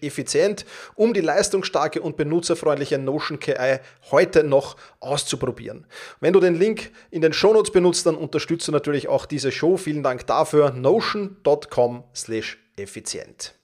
effizient, um die leistungsstarke und benutzerfreundliche Notion KI heute noch auszuprobieren. Wenn du den Link in den Shownotes benutzt, dann unterstützt du natürlich auch diese Show. Vielen Dank dafür. notion.com effizient.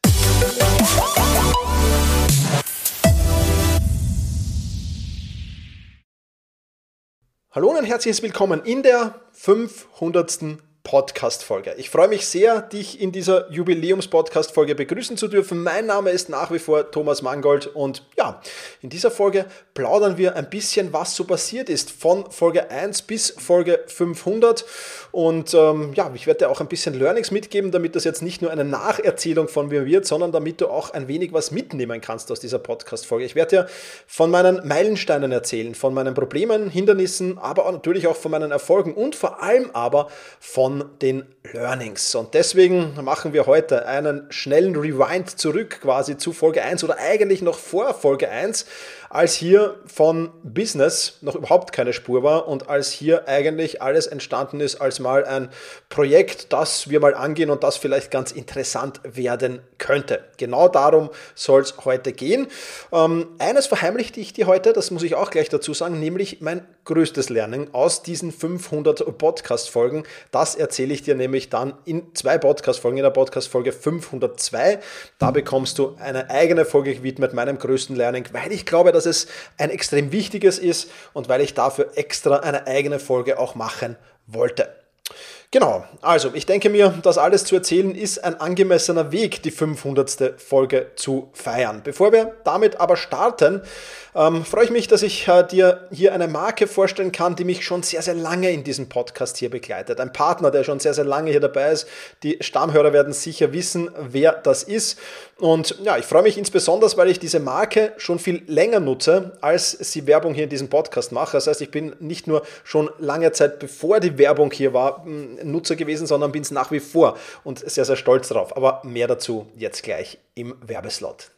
Hallo und herzliches Willkommen in der 500. Podcast-Folge. Ich freue mich sehr, dich in dieser Jubiläums-Podcast-Folge begrüßen zu dürfen. Mein Name ist nach wie vor Thomas Mangold und ja, in dieser Folge plaudern wir ein bisschen, was so passiert ist von Folge 1 bis Folge 500 und ähm, ja, ich werde dir auch ein bisschen Learnings mitgeben, damit das jetzt nicht nur eine Nacherzählung von mir wird, sondern damit du auch ein wenig was mitnehmen kannst aus dieser Podcast-Folge. Ich werde dir von meinen Meilensteinen erzählen, von meinen Problemen, Hindernissen, aber auch natürlich auch von meinen Erfolgen und vor allem aber von von den Learnings. Und deswegen machen wir heute einen schnellen Rewind zurück quasi zu Folge 1 oder eigentlich noch vor Folge 1 als hier von Business noch überhaupt keine Spur war und als hier eigentlich alles entstanden ist als mal ein Projekt, das wir mal angehen und das vielleicht ganz interessant werden könnte. Genau darum soll es heute gehen. Ähm, eines verheimlichte ich dir heute, das muss ich auch gleich dazu sagen, nämlich mein größtes Lernen aus diesen 500 Podcast-Folgen. Das erzähle ich dir nämlich dann in zwei Podcast-Folgen, in der Podcast-Folge 502. Da bekommst du eine eigene Folge gewidmet meinem größten Lernen, weil ich glaube, dass dass es ein extrem wichtiges ist und weil ich dafür extra eine eigene Folge auch machen wollte. Genau, also ich denke mir, das alles zu erzählen ist ein angemessener Weg, die 500. Folge zu feiern. Bevor wir damit aber starten, ähm, freue ich mich, dass ich äh, dir hier eine Marke vorstellen kann, die mich schon sehr, sehr lange in diesem Podcast hier begleitet. Ein Partner, der schon sehr, sehr lange hier dabei ist. Die Stammhörer werden sicher wissen, wer das ist. Und ja, ich freue mich insbesondere, weil ich diese Marke schon viel länger nutze, als sie Werbung hier in diesem Podcast mache. Das heißt, ich bin nicht nur schon lange Zeit, bevor die Werbung hier war, Nutzer gewesen, sondern bin es nach wie vor und sehr, sehr stolz darauf. Aber mehr dazu jetzt gleich im Werbeslot.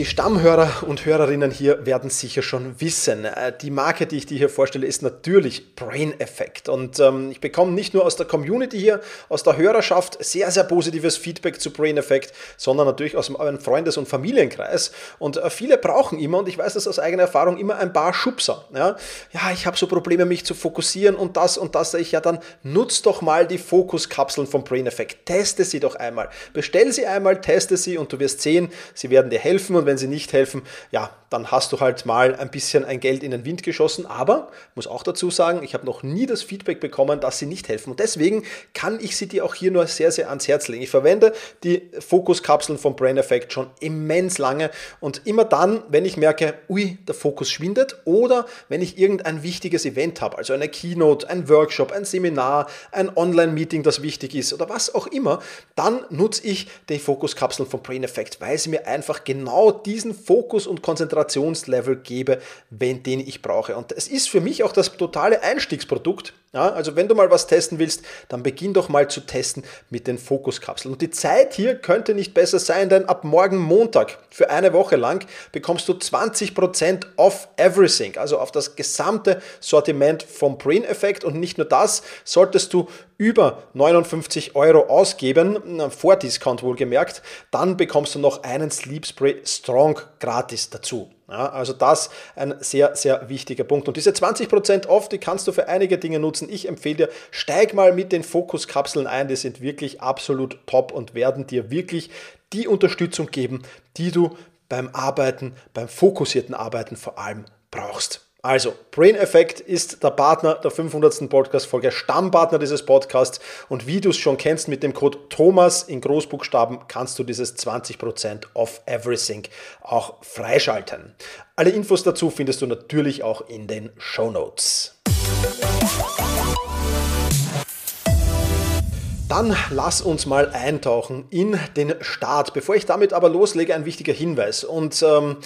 Die Stammhörer und Hörerinnen hier werden sicher schon wissen. Äh, die Marke, die ich dir hier vorstelle, ist natürlich Brain Effect. Und ähm, ich bekomme nicht nur aus der Community hier, aus der Hörerschaft sehr, sehr positives Feedback zu Brain Effect, sondern natürlich aus meinem Freundes- und Familienkreis. Und äh, viele brauchen immer, und ich weiß das aus eigener Erfahrung, immer ein paar Schubser. Ja, ja ich habe so Probleme, mich zu fokussieren und das und das. Ich ja, dann nutz doch mal die Fokuskapseln vom Brain Effect. Teste sie doch einmal. Bestell sie einmal, teste sie und du wirst sehen, sie werden dir helfen. Und wenn sie nicht helfen, ja, dann hast du halt mal ein bisschen ein Geld in den Wind geschossen. Aber, muss auch dazu sagen, ich habe noch nie das Feedback bekommen, dass sie nicht helfen. Und deswegen kann ich sie dir auch hier nur sehr, sehr ans Herz legen. Ich verwende die Fokuskapseln vom Brain Effect schon immens lange und immer dann, wenn ich merke, ui, der Fokus schwindet oder wenn ich irgendein wichtiges Event habe, also eine Keynote, ein Workshop, ein Seminar, ein Online-Meeting, das wichtig ist oder was auch immer, dann nutze ich die Fokuskapseln vom Brain Effect, weil sie mir einfach genau diesen Fokus und Konzentrationslevel gebe, wenn, den ich brauche. Und es ist für mich auch das totale Einstiegsprodukt. Ja, also wenn du mal was testen willst, dann beginn doch mal zu testen mit den Fokuskapseln. Und die Zeit hier könnte nicht besser sein, denn ab morgen Montag für eine Woche lang bekommst du 20% off everything, also auf das gesamte Sortiment vom Brain Effect. Und nicht nur das, solltest du über 59 Euro ausgeben, vor Discount wohlgemerkt, dann bekommst du noch einen Sleep Spray Strong gratis dazu. Ja, also das ein sehr, sehr wichtiger Punkt. Und diese 20% off, die kannst du für einige Dinge nutzen. Ich empfehle dir, steig mal mit den Fokuskapseln ein. Die sind wirklich absolut top und werden dir wirklich die Unterstützung geben, die du beim Arbeiten, beim fokussierten Arbeiten vor allem brauchst. Also, Brain Effect ist der Partner der 500. Podcast-Folge, Stammpartner dieses Podcasts. Und wie du es schon kennst, mit dem Code Thomas in Großbuchstaben kannst du dieses 20% off everything auch freischalten. Alle Infos dazu findest du natürlich auch in den Show Notes. Dann lass uns mal eintauchen in den Start. Bevor ich damit aber loslege, ein wichtiger Hinweis. Und ähm,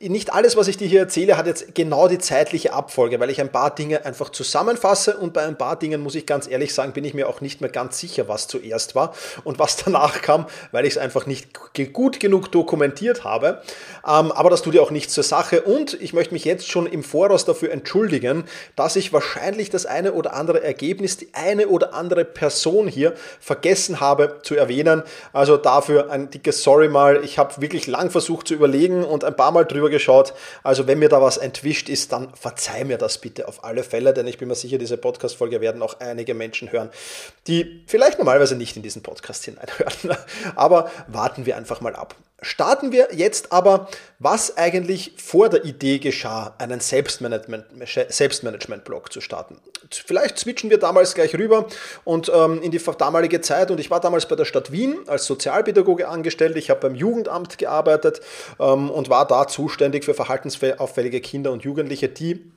nicht alles, was ich dir hier erzähle, hat jetzt genau die zeitliche Abfolge, weil ich ein paar Dinge einfach zusammenfasse und bei ein paar Dingen, muss ich ganz ehrlich sagen, bin ich mir auch nicht mehr ganz sicher, was zuerst war und was danach kam, weil ich es einfach nicht gut genug dokumentiert habe. Ähm, aber das tut ja auch nichts zur Sache und ich möchte mich jetzt schon im Voraus dafür entschuldigen, dass ich wahrscheinlich das eine oder andere Ergebnis, die eine oder andere Person hier vergessen habe zu erwähnen. Also dafür ein dickes Sorry mal. Ich habe wirklich lang versucht zu überlegen und ein paar Mal drüber geschaut. Also wenn mir da was entwischt ist, dann verzeih mir das bitte auf alle Fälle, denn ich bin mir sicher, diese Podcast-Folge werden auch einige Menschen hören, die vielleicht normalerweise nicht in diesen Podcast hineinhören. Aber warten wir einfach mal ab. Starten wir jetzt aber, was eigentlich vor der Idee geschah, einen Selbstmanagement-Blog zu starten. Vielleicht switchen wir damals gleich rüber und ähm, in die damalige Zeit. Und ich war damals bei der Stadt Wien als Sozialpädagoge angestellt. Ich habe beim Jugendamt gearbeitet ähm, und war da zuständig für verhaltensauffällige Kinder und Jugendliche, die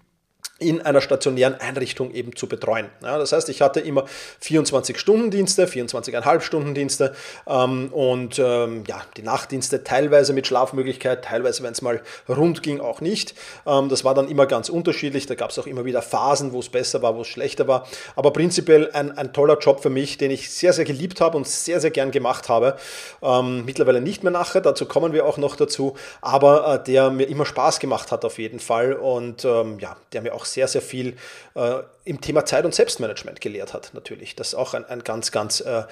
in einer stationären Einrichtung eben zu betreuen. Ja, das heißt, ich hatte immer 24-Stunden-Dienste, 24,5-Stunden-Dienste ähm, und ähm, ja, die Nachtdienste teilweise mit Schlafmöglichkeit, teilweise, wenn es mal rund ging, auch nicht. Ähm, das war dann immer ganz unterschiedlich. Da gab es auch immer wieder Phasen, wo es besser war, wo es schlechter war. Aber prinzipiell ein, ein toller Job für mich, den ich sehr, sehr geliebt habe und sehr, sehr gern gemacht habe. Ähm, mittlerweile nicht mehr nachher, dazu kommen wir auch noch dazu, aber äh, der mir immer Spaß gemacht hat auf jeden Fall und ähm, ja, der mir auch sehr, sehr viel äh, im Thema Zeit- und Selbstmanagement gelehrt hat, natürlich. Das ist auch ein, ein ganz, ganz äh,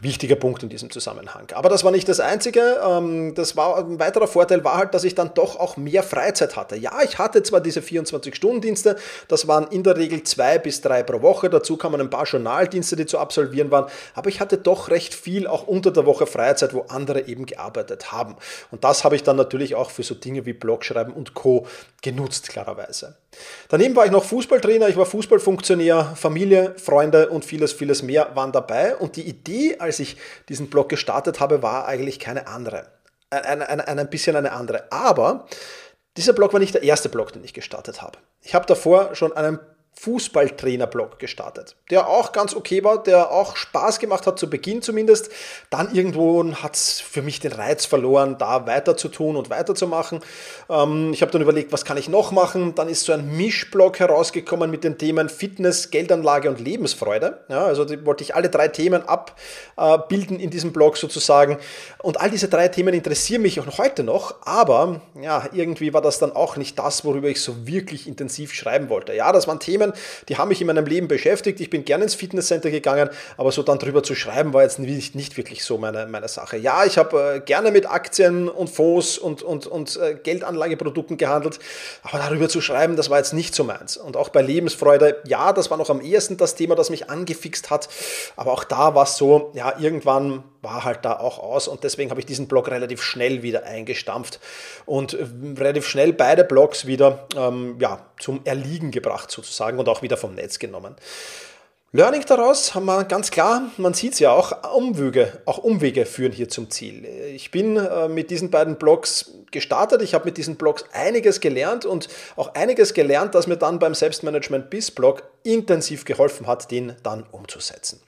wichtiger Punkt in diesem Zusammenhang. Aber das war nicht das Einzige. Ähm, das war ein weiterer Vorteil war halt, dass ich dann doch auch mehr Freizeit hatte. Ja, ich hatte zwar diese 24-Stunden-Dienste, das waren in der Regel zwei bis drei pro Woche. Dazu kamen ein paar Journaldienste, die zu absolvieren waren. Aber ich hatte doch recht viel auch unter der Woche Freizeit, wo andere eben gearbeitet haben. Und das habe ich dann natürlich auch für so Dinge wie Blogschreiben und Co. genutzt, klarerweise. Daneben war ich noch Fußballtrainer, ich war Fußballfunktionär, Familie, Freunde und vieles, vieles mehr waren dabei. Und die Idee, als ich diesen Blog gestartet habe, war eigentlich keine andere. Ein, ein, ein, ein bisschen eine andere. Aber dieser Blog war nicht der erste Blog, den ich gestartet habe. Ich habe davor schon einen Fußballtrainer-Blog gestartet, der auch ganz okay war, der auch Spaß gemacht hat, zu Beginn zumindest. Dann irgendwo hat es für mich den Reiz verloren, da weiter zu tun und weiterzumachen. Ähm, ich habe dann überlegt, was kann ich noch machen? Dann ist so ein Mischblog herausgekommen mit den Themen Fitness, Geldanlage und Lebensfreude. Ja, also wollte ich alle drei Themen abbilden in diesem Blog sozusagen. Und all diese drei Themen interessieren mich auch heute noch, aber ja, irgendwie war das dann auch nicht das, worüber ich so wirklich intensiv schreiben wollte. Ja, das waren Themen, Themen, die haben mich in meinem Leben beschäftigt. Ich bin gerne ins Fitnesscenter gegangen, aber so dann drüber zu schreiben, war jetzt nicht, nicht wirklich so meine, meine Sache. Ja, ich habe äh, gerne mit Aktien und Fonds und, und, und äh, Geldanlageprodukten gehandelt, aber darüber zu schreiben, das war jetzt nicht so meins. Und auch bei Lebensfreude, ja, das war noch am ehesten das Thema, das mich angefixt hat, aber auch da war es so, ja, irgendwann war halt da auch aus und deswegen habe ich diesen Blog relativ schnell wieder eingestampft und äh, relativ schnell beide Blogs wieder ähm, ja, zum Erliegen gebracht sozusagen und auch wieder vom Netz genommen. Learning daraus haben wir ganz klar, man sieht es ja auch, Umwege, auch Umwege führen hier zum Ziel. Ich bin äh, mit diesen beiden Blogs gestartet, ich habe mit diesen Blogs einiges gelernt und auch einiges gelernt, das mir dann beim Selbstmanagement BIS Blog intensiv geholfen hat, den dann umzusetzen.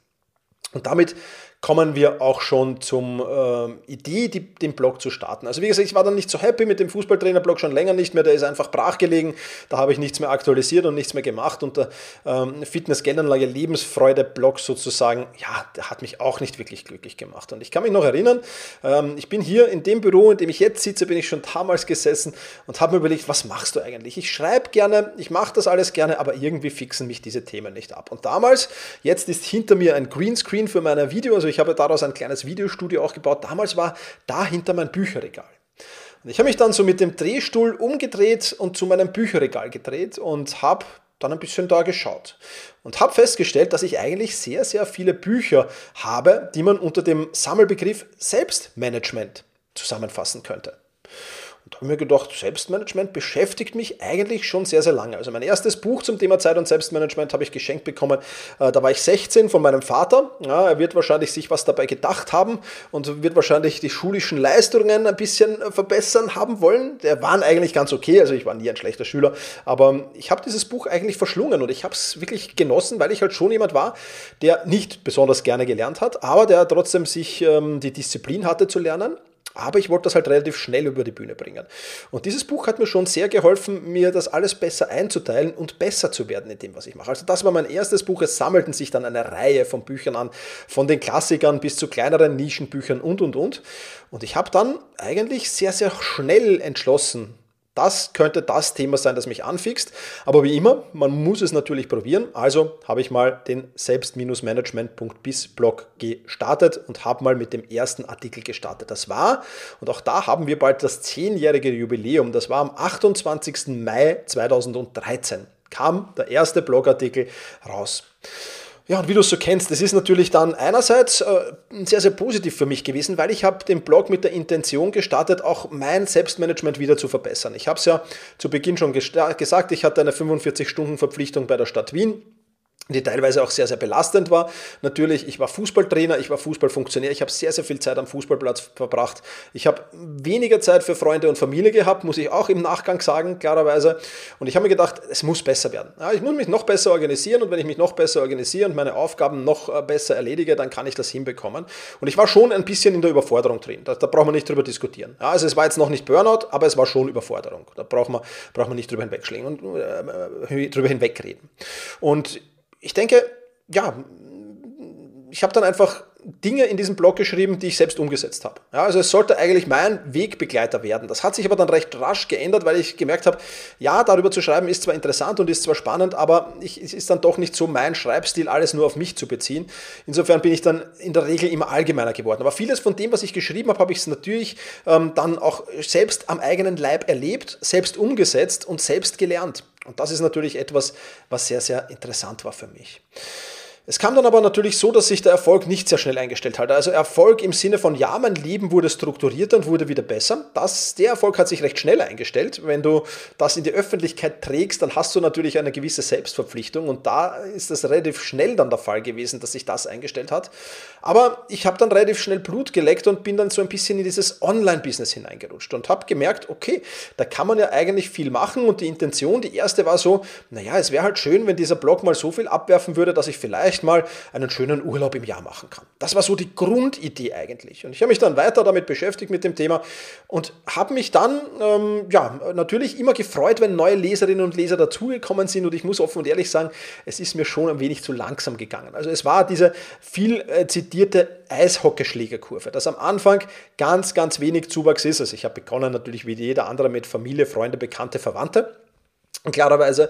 Und damit kommen wir auch schon zum äh, Idee, die, den Blog zu starten. Also wie gesagt, ich war dann nicht so happy mit dem Fußballtrainer-Blog schon länger nicht mehr, der ist einfach brachgelegen, da habe ich nichts mehr aktualisiert und nichts mehr gemacht und der ähm, Fitness-Geldanlage Lebensfreude-Blog sozusagen, ja, der hat mich auch nicht wirklich glücklich gemacht. Und ich kann mich noch erinnern, ähm, ich bin hier in dem Büro, in dem ich jetzt sitze, bin ich schon damals gesessen und habe mir überlegt, was machst du eigentlich? Ich schreibe gerne, ich mache das alles gerne, aber irgendwie fixen mich diese Themen nicht ab. Und damals, jetzt ist hinter mir ein Greenscreen für meine Video, also ich habe daraus ein kleines Videostudio auch gebaut. Damals war dahinter mein Bücherregal. Und ich habe mich dann so mit dem Drehstuhl umgedreht und zu meinem Bücherregal gedreht und habe dann ein bisschen da geschaut und habe festgestellt, dass ich eigentlich sehr, sehr viele Bücher habe, die man unter dem Sammelbegriff Selbstmanagement zusammenfassen könnte. Und da habe mir gedacht, Selbstmanagement beschäftigt mich eigentlich schon sehr, sehr lange. Also mein erstes Buch zum Thema Zeit und Selbstmanagement habe ich geschenkt bekommen. Äh, da war ich 16 von meinem Vater. Ja, er wird wahrscheinlich sich was dabei gedacht haben und wird wahrscheinlich die schulischen Leistungen ein bisschen äh, verbessern haben wollen. Der waren eigentlich ganz okay, also ich war nie ein schlechter Schüler, aber ich habe dieses Buch eigentlich verschlungen und ich habe es wirklich genossen, weil ich halt schon jemand war, der nicht besonders gerne gelernt hat, aber der trotzdem sich ähm, die Disziplin hatte zu lernen aber ich wollte das halt relativ schnell über die Bühne bringen. Und dieses Buch hat mir schon sehr geholfen, mir das alles besser einzuteilen und besser zu werden in dem, was ich mache. Also das war mein erstes Buch. Es sammelten sich dann eine Reihe von Büchern an, von den Klassikern bis zu kleineren Nischenbüchern und, und, und. Und ich habe dann eigentlich sehr, sehr schnell entschlossen, das könnte das Thema sein, das mich anfixt. Aber wie immer, man muss es natürlich probieren. Also habe ich mal den selbst-management.biz Blog gestartet und habe mal mit dem ersten Artikel gestartet. Das war, und auch da haben wir bald das zehnjährige Jubiläum, das war am 28. Mai 2013, kam der erste Blogartikel raus. Ja, und wie du es so kennst, das ist natürlich dann einerseits äh, sehr, sehr positiv für mich gewesen, weil ich habe den Blog mit der Intention gestartet, auch mein Selbstmanagement wieder zu verbessern. Ich habe es ja zu Beginn schon gesagt, ich hatte eine 45-Stunden-Verpflichtung bei der Stadt Wien die teilweise auch sehr, sehr belastend war. Natürlich, ich war Fußballtrainer, ich war Fußballfunktionär, ich habe sehr, sehr viel Zeit am Fußballplatz verbracht. Ich habe weniger Zeit für Freunde und Familie gehabt, muss ich auch im Nachgang sagen, klarerweise. Und ich habe mir gedacht, es muss besser werden. Ja, ich muss mich noch besser organisieren und wenn ich mich noch besser organisiere und meine Aufgaben noch äh, besser erledige, dann kann ich das hinbekommen. Und ich war schon ein bisschen in der Überforderung drin. Da, da braucht man nicht drüber diskutieren. Ja, also es war jetzt noch nicht Burnout, aber es war schon Überforderung. Da braucht man, braucht man nicht drüber hinwegschlingen und äh, äh drüber hinwegreden. Und ich denke, ja, ich habe dann einfach Dinge in diesem Blog geschrieben, die ich selbst umgesetzt habe. Ja, also es sollte eigentlich mein Wegbegleiter werden. Das hat sich aber dann recht rasch geändert, weil ich gemerkt habe, ja, darüber zu schreiben ist zwar interessant und ist zwar spannend, aber ich, es ist dann doch nicht so mein Schreibstil, alles nur auf mich zu beziehen. Insofern bin ich dann in der Regel immer allgemeiner geworden. Aber vieles von dem, was ich geschrieben habe, habe ich es natürlich ähm, dann auch selbst am eigenen Leib erlebt, selbst umgesetzt und selbst gelernt. Und das ist natürlich etwas, was sehr, sehr interessant war für mich. Es kam dann aber natürlich so, dass sich der Erfolg nicht sehr schnell eingestellt hat. Also Erfolg im Sinne von, ja, mein Leben wurde strukturierter und wurde wieder besser. Das, der Erfolg hat sich recht schnell eingestellt. Wenn du das in die Öffentlichkeit trägst, dann hast du natürlich eine gewisse Selbstverpflichtung und da ist es relativ schnell dann der Fall gewesen, dass sich das eingestellt hat. Aber ich habe dann relativ schnell Blut geleckt und bin dann so ein bisschen in dieses Online-Business hineingerutscht und habe gemerkt, okay, da kann man ja eigentlich viel machen und die Intention, die erste war so, naja, es wäre halt schön, wenn dieser Blog mal so viel abwerfen würde, dass ich vielleicht mal einen schönen Urlaub im Jahr machen kann. Das war so die Grundidee eigentlich. Und ich habe mich dann weiter damit beschäftigt mit dem Thema und habe mich dann ähm, ja, natürlich immer gefreut, wenn neue Leserinnen und Leser dazugekommen sind. Und ich muss offen und ehrlich sagen, es ist mir schon ein wenig zu langsam gegangen. Also es war diese viel äh, zitierte Eishockeyschlägerkurve, dass am Anfang ganz, ganz wenig Zuwachs ist. Also ich habe begonnen natürlich wie jeder andere mit Familie, Freunde, Bekannte, Verwandte. Klarerweise.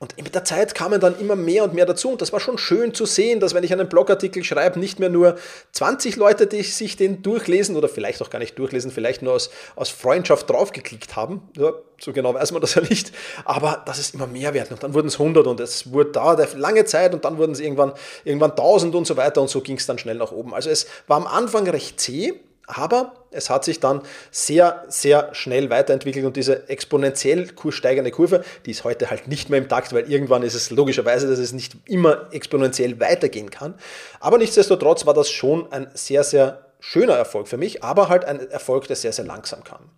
Und mit der Zeit kamen dann immer mehr und mehr dazu. Und das war schon schön zu sehen, dass wenn ich einen Blogartikel schreibe, nicht mehr nur 20 Leute, die sich den durchlesen oder vielleicht auch gar nicht durchlesen, vielleicht nur aus, aus Freundschaft draufgeklickt haben. Ja, so genau weiß man das ja nicht. Aber dass es immer mehr werden. Und dann wurden es 100 und es wurde, dauerte lange Zeit und dann wurden es irgendwann, irgendwann 1000 und so weiter. Und so ging es dann schnell nach oben. Also es war am Anfang recht zäh. Aber es hat sich dann sehr, sehr schnell weiterentwickelt und diese exponentiell steigende Kurve, die ist heute halt nicht mehr im Takt, weil irgendwann ist es logischerweise, dass es nicht immer exponentiell weitergehen kann. Aber nichtsdestotrotz war das schon ein sehr, sehr schöner Erfolg für mich, aber halt ein Erfolg, der sehr, sehr langsam kam.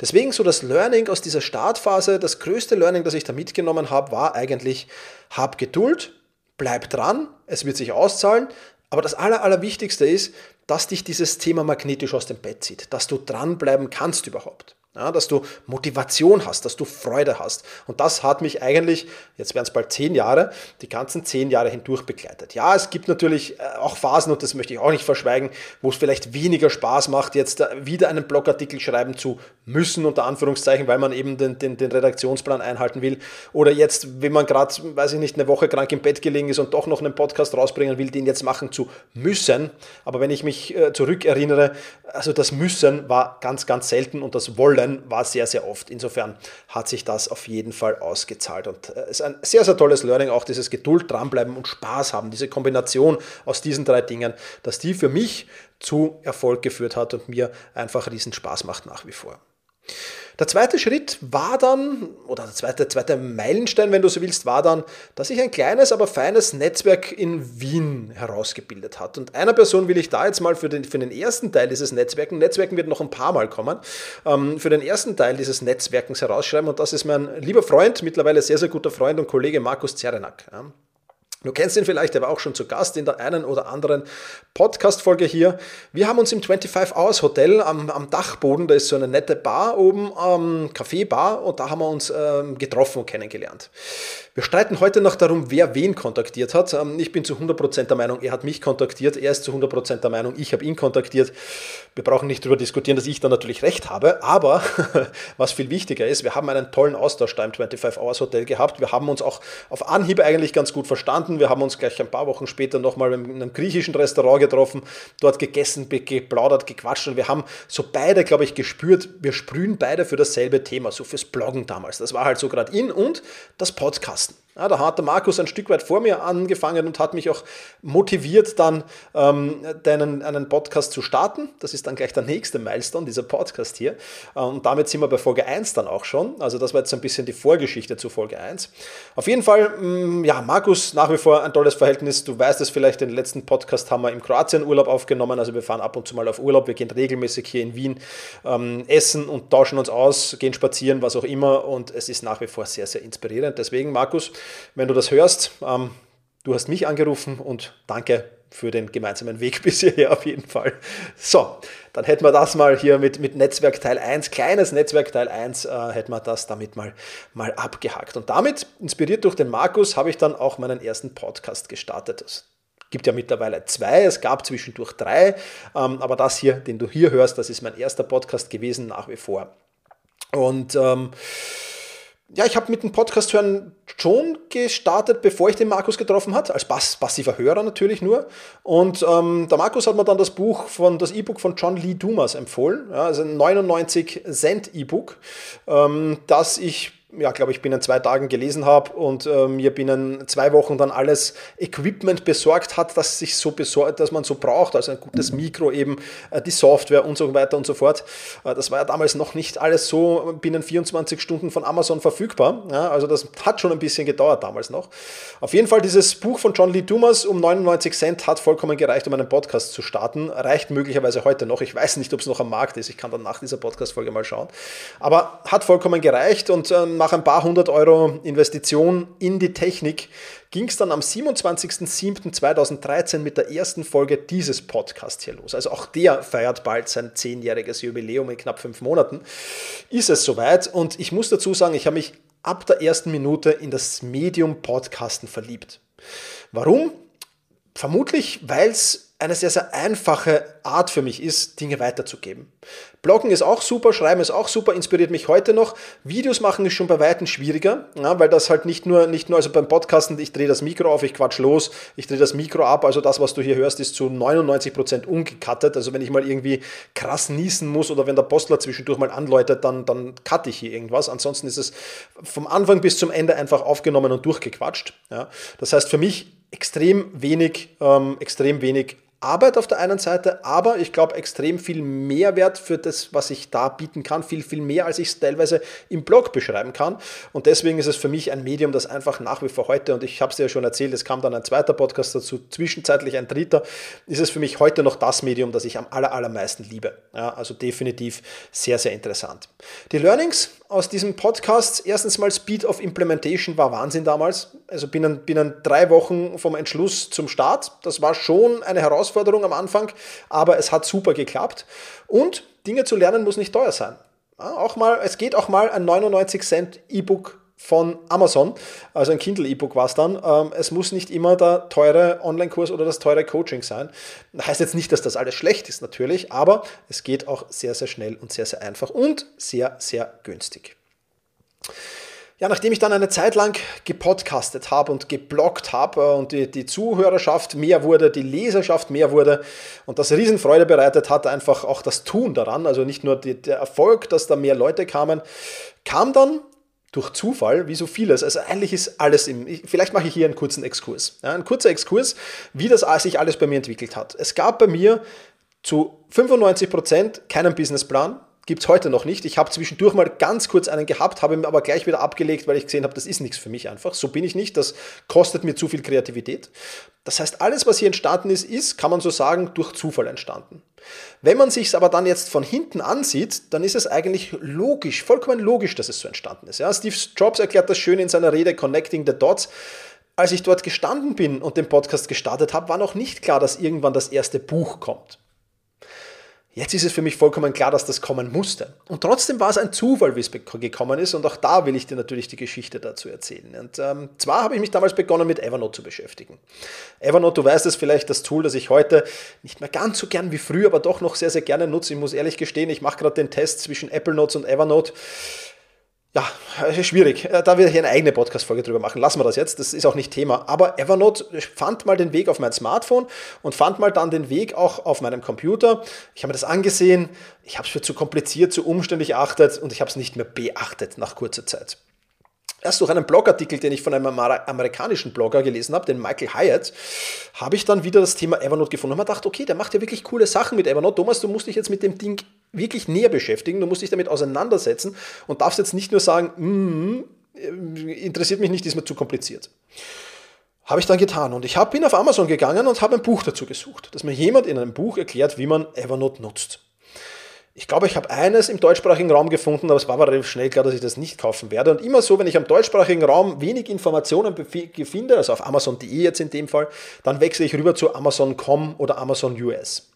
Deswegen so das Learning aus dieser Startphase, das größte Learning, das ich da mitgenommen habe, war eigentlich, hab Geduld, bleib dran, es wird sich auszahlen, Aber das Aller, Allerwichtigste ist, dass dich dieses Thema magnetisch aus dem Bett zieht, dass du dranbleiben kannst überhaupt. Ja, dass du Motivation hast, dass du Freude hast. Und das hat mich eigentlich, jetzt werden es bald zehn Jahre, die ganzen zehn Jahre hindurch begleitet. Ja, es gibt natürlich äh, auch Phasen, und das möchte ich auch nicht verschweigen, wo es vielleicht weniger Spaß macht, jetzt äh, wieder einen Blogartikel schreiben zu müssen, unter Anführungszeichen, weil man eben den, den, den Redaktionsplan einhalten will. Oder jetzt, wenn man gerade, weiß ich nicht, eine Woche krank im Bett gelegen ist und doch noch einen Podcast rausbringen will, den jetzt machen zu müssen. Aber wenn ich mich äh, zurückerinnere, also das Müssen war ganz, ganz selten und das Wollen Wollen war sehr, sehr oft. Insofern hat sich das auf jeden Fall ausgezahlt. Und äh, es ist ein sehr, sehr tolles Learning, auch dieses Geduld, dranbleiben und Spaß haben, diese Kombination aus diesen drei Dingen, dass die für mich zu Erfolg geführt hat und mir einfach riesen Spaß macht nach wie vor. Der zweite Schritt war dann, oder der zweite, zweite Meilenstein, wenn du so willst, war dann, dass sich ein kleines, aber feines Netzwerk in Wien herausgebildet hat. Und einer Person will ich da jetzt mal für den, für den ersten Teil dieses Netzwerken, Netzwerken wird noch ein paar Mal kommen, ähm, für den ersten Teil dieses Netzwerkens herausschreiben. Und das ist mein lieber Freund, mittlerweile sehr, sehr guter Freund und Kollege Markus Zerenak. Ja. Du kennst ihn vielleicht, er war auch schon zu Gast in der einen oder anderen Podcast-Folge hier. Wir haben uns im 25 Hours Hotel am, am, Dachboden, da ist so eine nette Bar oben, ähm, Café-Bar, und da haben wir uns ähm, getroffen und kennengelernt. Wir streiten heute noch darum, wer wen kontaktiert hat. Ähm, ich bin zu 100% der Meinung, er hat mich kontaktiert, er ist zu 100% der Meinung, ich habe ihn kontaktiert. Wir brauchen nicht darüber diskutieren, dass ich da natürlich recht habe, aber was viel wichtiger ist, wir haben einen tollen Austausch da im 25 Hours Hotel gehabt. Wir haben uns auch auf Anhieb eigentlich ganz gut verstanden. Wir haben uns gleich ein paar Wochen später nochmal in einem griechischen Restaurant getroffen, dort gegessen, geplaudert, gequatscht und wir haben so beide, glaube ich, gespürt, wir sprühen beide für dasselbe Thema, so fürs Bloggen damals. Das war halt so gerade in und das Podcasten. Ja, da hat der Markus ein Stück weit vor mir angefangen und hat mich auch motiviert, dann ähm, deinen, einen Podcast zu starten. Das ist dann gleich der nächste Milestone, dieser Podcast hier. Äh, und damit sind wir bei Folge 1 dann auch schon. Also das war jetzt ein bisschen die Vorgeschichte zu Folge 1. Auf jeden Fall, mm, ja, Markus, nach wie vor ein tolles Verhältnis. Du weißt es vielleicht, den letzten Podcast haben wir im Kroatien-Urlaub aufgenommen. Also wir fahren ab und zu mal auf Urlaub. Wir gehen regelmäßig hier in Wien ähm, essen und tauschen uns aus, gehen spazieren, was auch immer. Und es ist nach wie vor sehr, sehr inspirierend. Deswegen, Markus, wenn du das hörst, ähm, du hast mich angerufen und danke für den gemeinsamen Weg bis hierher auf jeden Fall. So, dann hätten wir das mal hier mit, mit Netzwerk Teil 1, kleines Netzwerk Teil 1, äh, hätten wir das damit mal, mal abgehakt. Und damit, inspiriert durch den Markus, habe ich dann auch meinen ersten Podcast gestartet. Es gibt ja mittlerweile zwei, es gab zwischendurch drei, ähm, aber das hier, den du hier hörst, das ist mein erster Podcast gewesen, nach wie vor. Und ähm, ja, ich habe mit dem Podcast hören schon gestartet, bevor ich den Markus getroffen hat, als pass passiver Hörer natürlich nur. Und ähm, der Markus hat mir dann das Buch von das E-Book von John Lee Dumas empfohlen, ja, also ein 99 Cent E-Book, ähm, das ich ja, glaube ich, binnen zwei Tagen gelesen habe und äh, mir binnen zwei Wochen dann alles Equipment besorgt hat, das sich so besorgt, dass man so braucht, also ein gutes Mikro eben, äh, die Software und so weiter und so fort. Äh, das war ja damals noch nicht alles so binnen 24 Stunden von Amazon verfügbar. Ja, also das hat schon ein bisschen gedauert damals noch. Auf jeden Fall dieses Buch von John Lee Dumas um 99 Cent hat vollkommen gereicht, um einen Podcast zu starten. Reicht möglicherweise heute noch. Ich weiß nicht, ob es noch am Markt ist. Ich kann dann nach dieser Podcast-Folge mal schauen. Aber hat vollkommen gereicht und ähm, nach ein paar hundert Euro Investition in die Technik ging es dann am 27.07.2013 mit der ersten Folge dieses Podcasts hier los. Also auch der feiert bald sein zehnjähriges Jubiläum in knapp fünf Monaten. Ist es soweit und ich muss dazu sagen, ich habe mich ab der ersten Minute in das Medium Podcasten verliebt. Warum? Vermutlich, weil es eine sehr, sehr einfache Art für mich ist, Dinge weiterzugeben. Bloggen ist auch super, Schreiben ist auch super, inspiriert mich heute noch. Videos machen ist schon bei Weitem schwieriger, ja, weil das halt nicht nur, nicht nur, also beim Podcasten, ich drehe das Mikro auf, ich quatsch los, ich drehe das Mikro ab, also das, was du hier hörst, ist zu 99% ungekattet. Also wenn ich mal irgendwie krass niesen muss oder wenn der Postler zwischendurch mal anläutet, dann, dann cutte ich hier irgendwas. Ansonsten ist es vom Anfang bis zum Ende einfach aufgenommen und durchgequatscht. Ja. Das heißt für mich extrem wenig, ähm, extrem wenig Arbeit auf der einen Seite, aber ich glaube extrem viel Mehrwert für das, was ich da bieten kann, viel, viel mehr, als ich es teilweise im Blog beschreiben kann. Und deswegen ist es für mich ein Medium, das einfach nach wie vor heute, und ich habe es dir ja schon erzählt, es kam dann ein zweiter Podcast dazu, zwischenzeitlich ein dritter, ist es für mich heute noch das Medium, das ich am aller, allermeisten liebe. Ja, also definitiv sehr, sehr interessant. Die Learnings aus diesem Podcast. Erstens mal Speed of Implementation war Wahnsinn damals. Also binnen, binnen drei Wochen vom Entschluss zum Start. Das war schon eine Herausforderung am Anfang, aber es hat super geklappt. Und Dinge zu lernen muss nicht teuer sein. Auch mal, es geht auch mal ein 99 Cent E-Book von Amazon, also ein Kindle-E-Book war es dann. Ähm, es muss nicht immer der teure Online-Kurs oder das teure Coaching sein. Das heißt jetzt nicht, dass das alles schlecht ist natürlich, aber es geht auch sehr, sehr schnell und sehr, sehr einfach und sehr, sehr günstig. Ja, nachdem ich dann eine Zeit lang gepodcastet habe und gebloggt habe äh, und die, die Zuhörerschaft mehr wurde, die Leserschaft mehr wurde und das Riesenfreude bereitet hat, einfach auch das Tun daran, also nicht nur die, der Erfolg, dass da mehr Leute kamen, kam dann durch Zufall, wie so vieles. Also eigentlich ist alles im. Vielleicht mache ich hier einen kurzen Exkurs. Ja, ein kurzer Exkurs, wie das sich alles bei mir entwickelt hat. Es gab bei mir zu 95 Prozent keinen Businessplan, Gibt es heute noch nicht. Ich habe zwischendurch mal ganz kurz einen gehabt, habe ihn aber gleich wieder abgelegt, weil ich gesehen habe, das ist nichts für mich einfach. So bin ich nicht. Das kostet mir zu viel Kreativität. Das heißt, alles, was hier entstanden ist, ist, kann man so sagen, durch Zufall entstanden. Wenn man sich es aber dann jetzt von hinten ansieht, dann ist es eigentlich logisch, vollkommen logisch, dass es so entstanden ist. Ja, Steve Jobs erklärt das schön in seiner Rede Connecting the Dots. Als ich dort gestanden bin und den Podcast gestartet habe, war noch nicht klar, dass irgendwann das erste Buch kommt. Jetzt ist es für mich vollkommen klar, dass das kommen musste. Und trotzdem war es ein Zufall, wie es gekommen ist. Und auch da will ich dir natürlich die Geschichte dazu erzählen. Und ähm, zwar habe ich mich damals begonnen, mit Evernote zu beschäftigen. Evernote, du weißt es vielleicht, das Tool, das ich heute nicht mehr ganz so gern wie früher, aber doch noch sehr, sehr gerne nutze. Ich muss ehrlich gestehen, ich mache gerade den Test zwischen Apple Notes und Evernote ja, schwierig. Äh, da wir hier eine eigene Podcast-Folge drüber machen, lassen wir das jetzt. Das ist auch nicht Thema. Aber Evernote fand mal den Weg auf mein Smartphone und fand mal dann den Weg auch auf meinem Computer. Ich habe mir das angesehen. Ich habe es für zu kompliziert, zu umständlich erachtet und ich habe es nicht mehr beachtet nach kurzer Zeit. Erst durch einen Blogartikel, den ich von einem amerikanischen Blogger gelesen habe, den Michael Hyatt, habe ich dann wieder das Thema Evernote gefunden und habe mir gedacht, okay, der macht ja wirklich coole Sachen mit Evernote. Thomas, du musst dich jetzt mit dem Ding wirklich näher beschäftigen, du musst dich damit auseinandersetzen und darfst jetzt nicht nur sagen, mm, interessiert mich nicht, ist mir zu kompliziert. Habe ich dann getan und ich hab, bin auf Amazon gegangen und habe ein Buch dazu gesucht, dass mir jemand in einem Buch erklärt, wie man Evernote nutzt. Ich glaube, ich habe eines im deutschsprachigen Raum gefunden, aber es war relativ schnell klar, dass ich das nicht kaufen werde. Und immer so, wenn ich am deutschsprachigen Raum wenig Informationen finde, also auf Amazon.de jetzt in dem Fall, dann wechsle ich rüber zu Amazon.com oder Amazon US.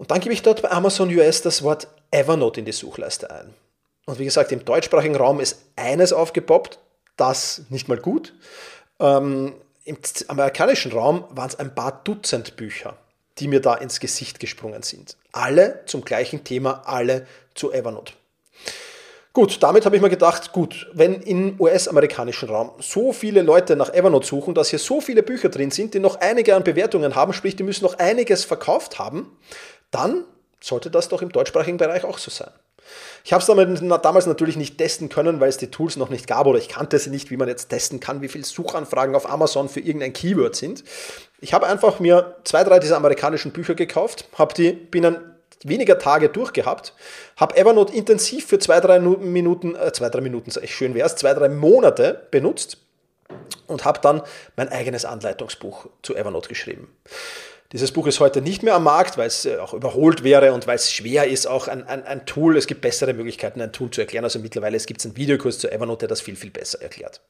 Und dann gebe ich dort bei Amazon US das Wort Evernote in die Suchleiste ein. Und wie gesagt, im deutschsprachigen Raum ist eines aufgepoppt, das nicht mal gut. Ähm, Im amerikanischen Raum waren es ein paar Dutzend Bücher die mir da ins Gesicht gesprungen sind. Alle zum gleichen Thema, alle zu Evernote. Gut, damit habe ich mir gedacht, gut, wenn im US-amerikanischen Raum so viele Leute nach Evernote suchen, dass hier so viele Bücher drin sind, die noch einige an Bewertungen haben, sprich, die müssen noch einiges verkauft haben, dann sollte das doch im deutschsprachigen Bereich auch so sein. Ich habe es damals natürlich nicht testen können, weil es die Tools noch nicht gab oder ich kannte sie nicht, wie man jetzt testen kann, wie viele Suchanfragen auf Amazon für irgendein Keyword sind. Ich habe einfach mir zwei, drei dieser amerikanischen Bücher gekauft, habe die binnen weniger Tage durchgehabt, habe Evernote intensiv für zwei, drei Minuten, äh, zwei, drei Minuten, echt schön wäre es, zwei, drei Monate benutzt und habe dann mein eigenes Anleitungsbuch zu Evernote geschrieben. Dieses Buch ist heute nicht mehr am Markt, weil es äh, auch überholt wäre und weil es schwer ist, auch ein, ein, ein Tool, es gibt bessere Möglichkeiten, ein Tool zu erklären. Also mittlerweile gibt es einen Videokurs zu Evernote, der das viel, viel besser erklärt.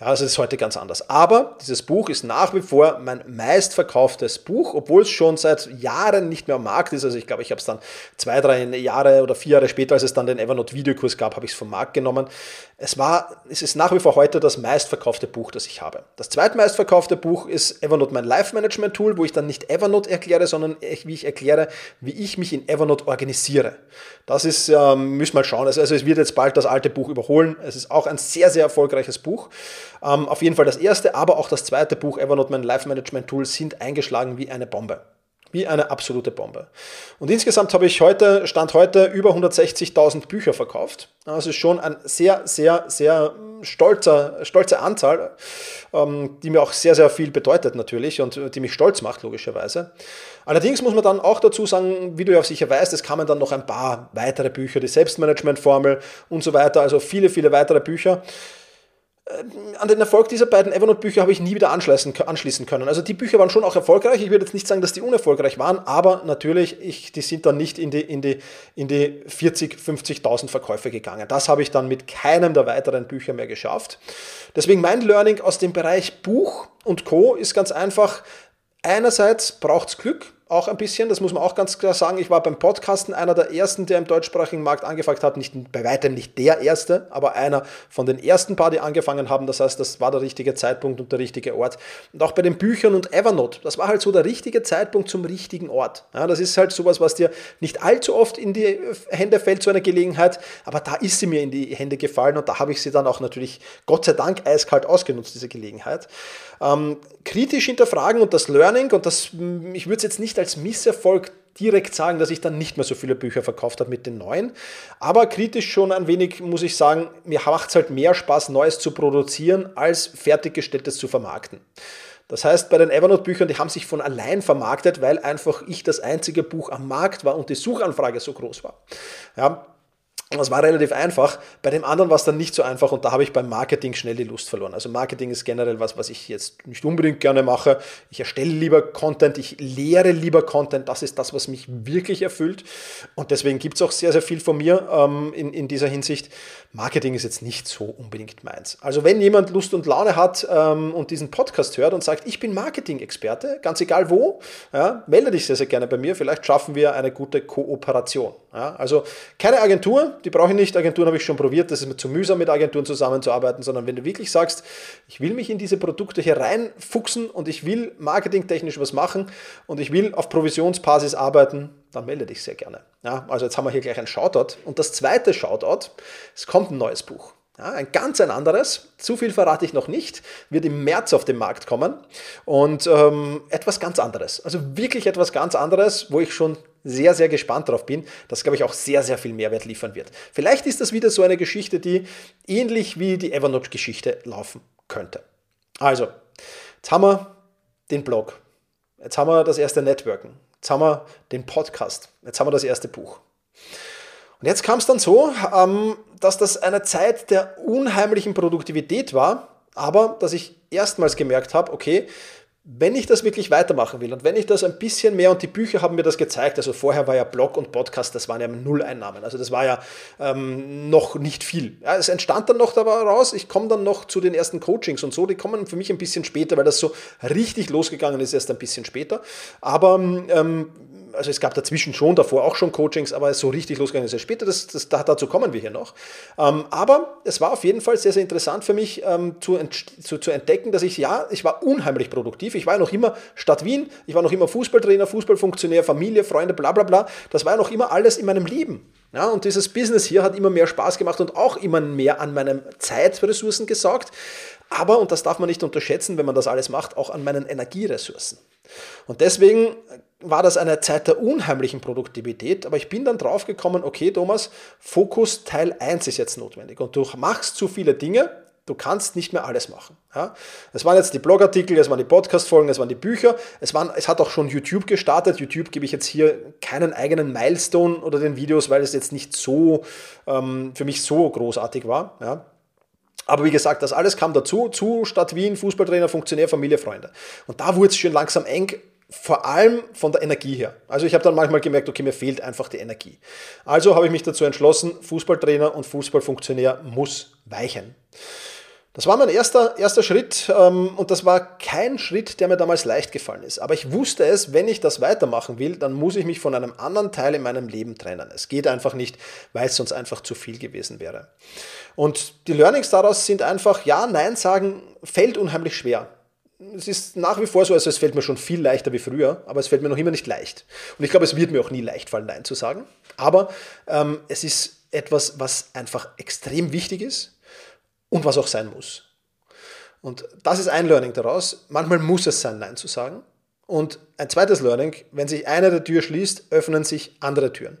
Ja, also es ist heute ganz anders. Aber dieses Buch ist nach wie vor mein meistverkauftes Buch, obwohl es schon seit Jahren nicht mehr am Markt ist. Also ich glaube, ich habe es dann zwei, drei Jahre oder vier Jahre später, als es dann den Evernote Videokurs gab, habe ich es vom Markt genommen. Es war, es ist nach wie vor heute das meistverkaufte Buch, das ich habe. Das zweitmeistverkaufte Buch ist Evernote mein Life Management Tool, wo ich dann nicht Evernote erkläre, sondern wie ich erkläre, wie ich mich in Evernote organisiere. Das ist, ähm, müssen wir mal schauen. Also, also es wird jetzt bald das alte Buch überholen. Es ist auch ein sehr, sehr erfolgreiches Buch. Ähm, auf jeden Fall das erste, aber auch das zweite Buch, Evernote, mein Life Management Tool, sind eingeschlagen wie eine Bombe. Wie eine absolute Bombe. Und insgesamt habe ich heute, Stand heute, über 160.000 Bücher verkauft. Das ist schon ein sehr, sehr, sehr stolzer, stolze Anzahl, ähm, die mir auch sehr, sehr viel bedeutet natürlich und die mich stolz macht, logischerweise. Allerdings muss man dann auch dazu sagen, wie du ja sicher weißt, es kamen dann noch ein paar weitere Bücher, die Selbstmanagement-Formel und so weiter, also viele, viele weitere Bücher. An den Erfolg dieser beiden Evernote-Bücher habe ich nie wieder anschließen, anschließen können. Also die Bücher waren schon auch erfolgreich. Ich würde jetzt nicht sagen, dass die unerfolgreich waren, aber natürlich, ich, die sind dann nicht in die, in die, in die 40, 50.000 Verkäufe gegangen. Das habe ich dann mit keinem der weiteren Bücher mehr geschafft. Deswegen mein Learning aus dem Bereich Buch und Co. ist ganz einfach, einerseits braucht es Glück, auch ein bisschen, das muss man auch ganz klar sagen. Ich war beim Podcasten einer der ersten, der im deutschsprachigen Markt angefangen hat. Nicht, bei weitem nicht der erste, aber einer von den ersten paar, die angefangen haben. Das heißt, das war der richtige Zeitpunkt und der richtige Ort. Und auch bei den Büchern und Evernote, das war halt so der richtige Zeitpunkt zum richtigen Ort. Ja, das ist halt sowas, was dir nicht allzu oft in die Hände fällt, so eine Gelegenheit, aber da ist sie mir in die Hände gefallen und da habe ich sie dann auch natürlich, Gott sei Dank, eiskalt ausgenutzt, diese Gelegenheit. Ähm, kritisch hinterfragen und das Learning, und das, ich würde es jetzt nicht als Misserfolg direkt sagen, dass ich dann nicht mehr so viele Bücher verkauft habe mit den neuen. Aber kritisch schon ein wenig, muss ich sagen, mir macht es halt mehr Spaß, Neues zu produzieren, als fertiggestelltes zu vermarkten. Das heißt, bei den Evernote-Büchern, die haben sich von allein vermarktet, weil einfach ich das einzige Buch am Markt war und die Suchanfrage so groß war. Ja, das war relativ einfach. Bei dem anderen war es dann nicht so einfach und da habe ich beim Marketing schnell die Lust verloren. Also Marketing ist generell was, was ich jetzt nicht unbedingt gerne mache. Ich erstelle lieber Content, ich lehre lieber Content. Das ist das, was mich wirklich erfüllt. Und deswegen gibt es auch sehr, sehr viel von mir ähm, in, in dieser Hinsicht. Marketing ist jetzt nicht so unbedingt meins. Also wenn jemand Lust und Laune hat ähm, und diesen Podcast hört und sagt, ich bin Marketing-Experte, ganz egal wo, ja, melde dich sehr, sehr gerne bei mir. Vielleicht schaffen wir eine gute Kooperation. Ja, also keine Agentur, die brauche ich nicht. Agenturen habe ich schon probiert, das ist mir zu mühsam, mit Agenturen zusammenzuarbeiten, sondern wenn du wirklich sagst, ich will mich in diese Produkte hier reinfuchsen und ich will marketingtechnisch was machen und ich will auf Provisionsbasis arbeiten, dann melde dich sehr gerne. Ja, also jetzt haben wir hier gleich ein Shoutout. Und das zweite Shoutout, es kommt ein neues Buch. Ja, ein ganz ein anderes, zu viel verrate ich noch nicht, wird im März auf den Markt kommen und ähm, etwas ganz anderes. Also wirklich etwas ganz anderes, wo ich schon sehr, sehr gespannt drauf bin, das glaube ich auch sehr, sehr viel Mehrwert liefern wird. Vielleicht ist das wieder so eine Geschichte, die ähnlich wie die Evernote-Geschichte laufen könnte. Also, jetzt haben wir den Blog, jetzt haben wir das erste Networken, jetzt haben wir den Podcast, jetzt haben wir das erste Buch. Und jetzt kam es dann so, ähm, dass das eine Zeit der unheimlichen Produktivität war, aber dass ich erstmals gemerkt habe, okay, wenn ich das wirklich weitermachen will und wenn ich das ein bisschen mehr, und die Bücher haben mir das gezeigt, also vorher war ja Blog und Podcast, das waren ja Nulleinnahmen, also das war ja ähm, noch nicht viel. Ja, es entstand dann noch daraus, ich komme dann noch zu den ersten Coachings und so, die kommen für mich ein bisschen später, weil das so richtig losgegangen ist, erst ein bisschen später. Aber ähm, also es gab dazwischen schon, davor auch schon Coachings, aber so richtig losgegangen ist es später, das, das, dazu kommen wir hier noch. Ähm, aber es war auf jeden Fall sehr, sehr interessant für mich ähm, zu, zu, zu, entdecken, dass ich, ja, ich war unheimlich produktiv. Ich war noch immer Stadt Wien, ich war noch immer Fußballtrainer, Fußballfunktionär, Familie, Freunde, bla bla bla. Das war noch immer alles in meinem Leben. Ja, und dieses Business hier hat immer mehr Spaß gemacht und auch immer mehr an meinen Zeitressourcen gesaugt. Aber, und das darf man nicht unterschätzen, wenn man das alles macht, auch an meinen Energieressourcen. Und deswegen war das eine Zeit der unheimlichen Produktivität, aber ich bin dann drauf gekommen, okay Thomas, Fokus Teil 1 ist jetzt notwendig und du machst zu viele Dinge, du kannst nicht mehr alles machen. Ja? Es waren jetzt die Blogartikel, es waren die Podcast-Folgen, es waren die Bücher, es, waren, es hat auch schon YouTube gestartet. YouTube gebe ich jetzt hier keinen eigenen Milestone oder den Videos, weil es jetzt nicht so ähm, für mich so großartig war. Ja? Aber wie gesagt, das alles kam dazu, zu Stadt Wien, Fußballtrainer, Funktionär, Familie, Freunde. Und da wurde es schon langsam eng, vor allem von der Energie her. Also ich habe dann manchmal gemerkt, okay, mir fehlt einfach die Energie. Also habe ich mich dazu entschlossen, Fußballtrainer und Fußballfunktionär muss weichen. Das war mein erster, erster Schritt ähm, und das war kein Schritt, der mir damals leicht gefallen ist. Aber ich wusste es, wenn ich das weitermachen will, dann muss ich mich von einem anderen Teil in meinem Leben trennen. Es geht einfach nicht, weil es sonst einfach zu viel gewesen wäre. Und die Learnings daraus sind einfach, ja, Nein sagen fällt unheimlich schwer. Es ist nach wie vor so, also es fällt mir schon viel leichter wie früher, aber es fällt mir noch immer nicht leicht. Und ich glaube, es wird mir auch nie leicht fallen, Nein zu sagen. Aber ähm, es ist etwas, was einfach extrem wichtig ist und was auch sein muss. Und das ist ein Learning daraus. Manchmal muss es sein, Nein zu sagen. Und ein zweites Learning, wenn sich eine der Tür schließt, öffnen sich andere Türen.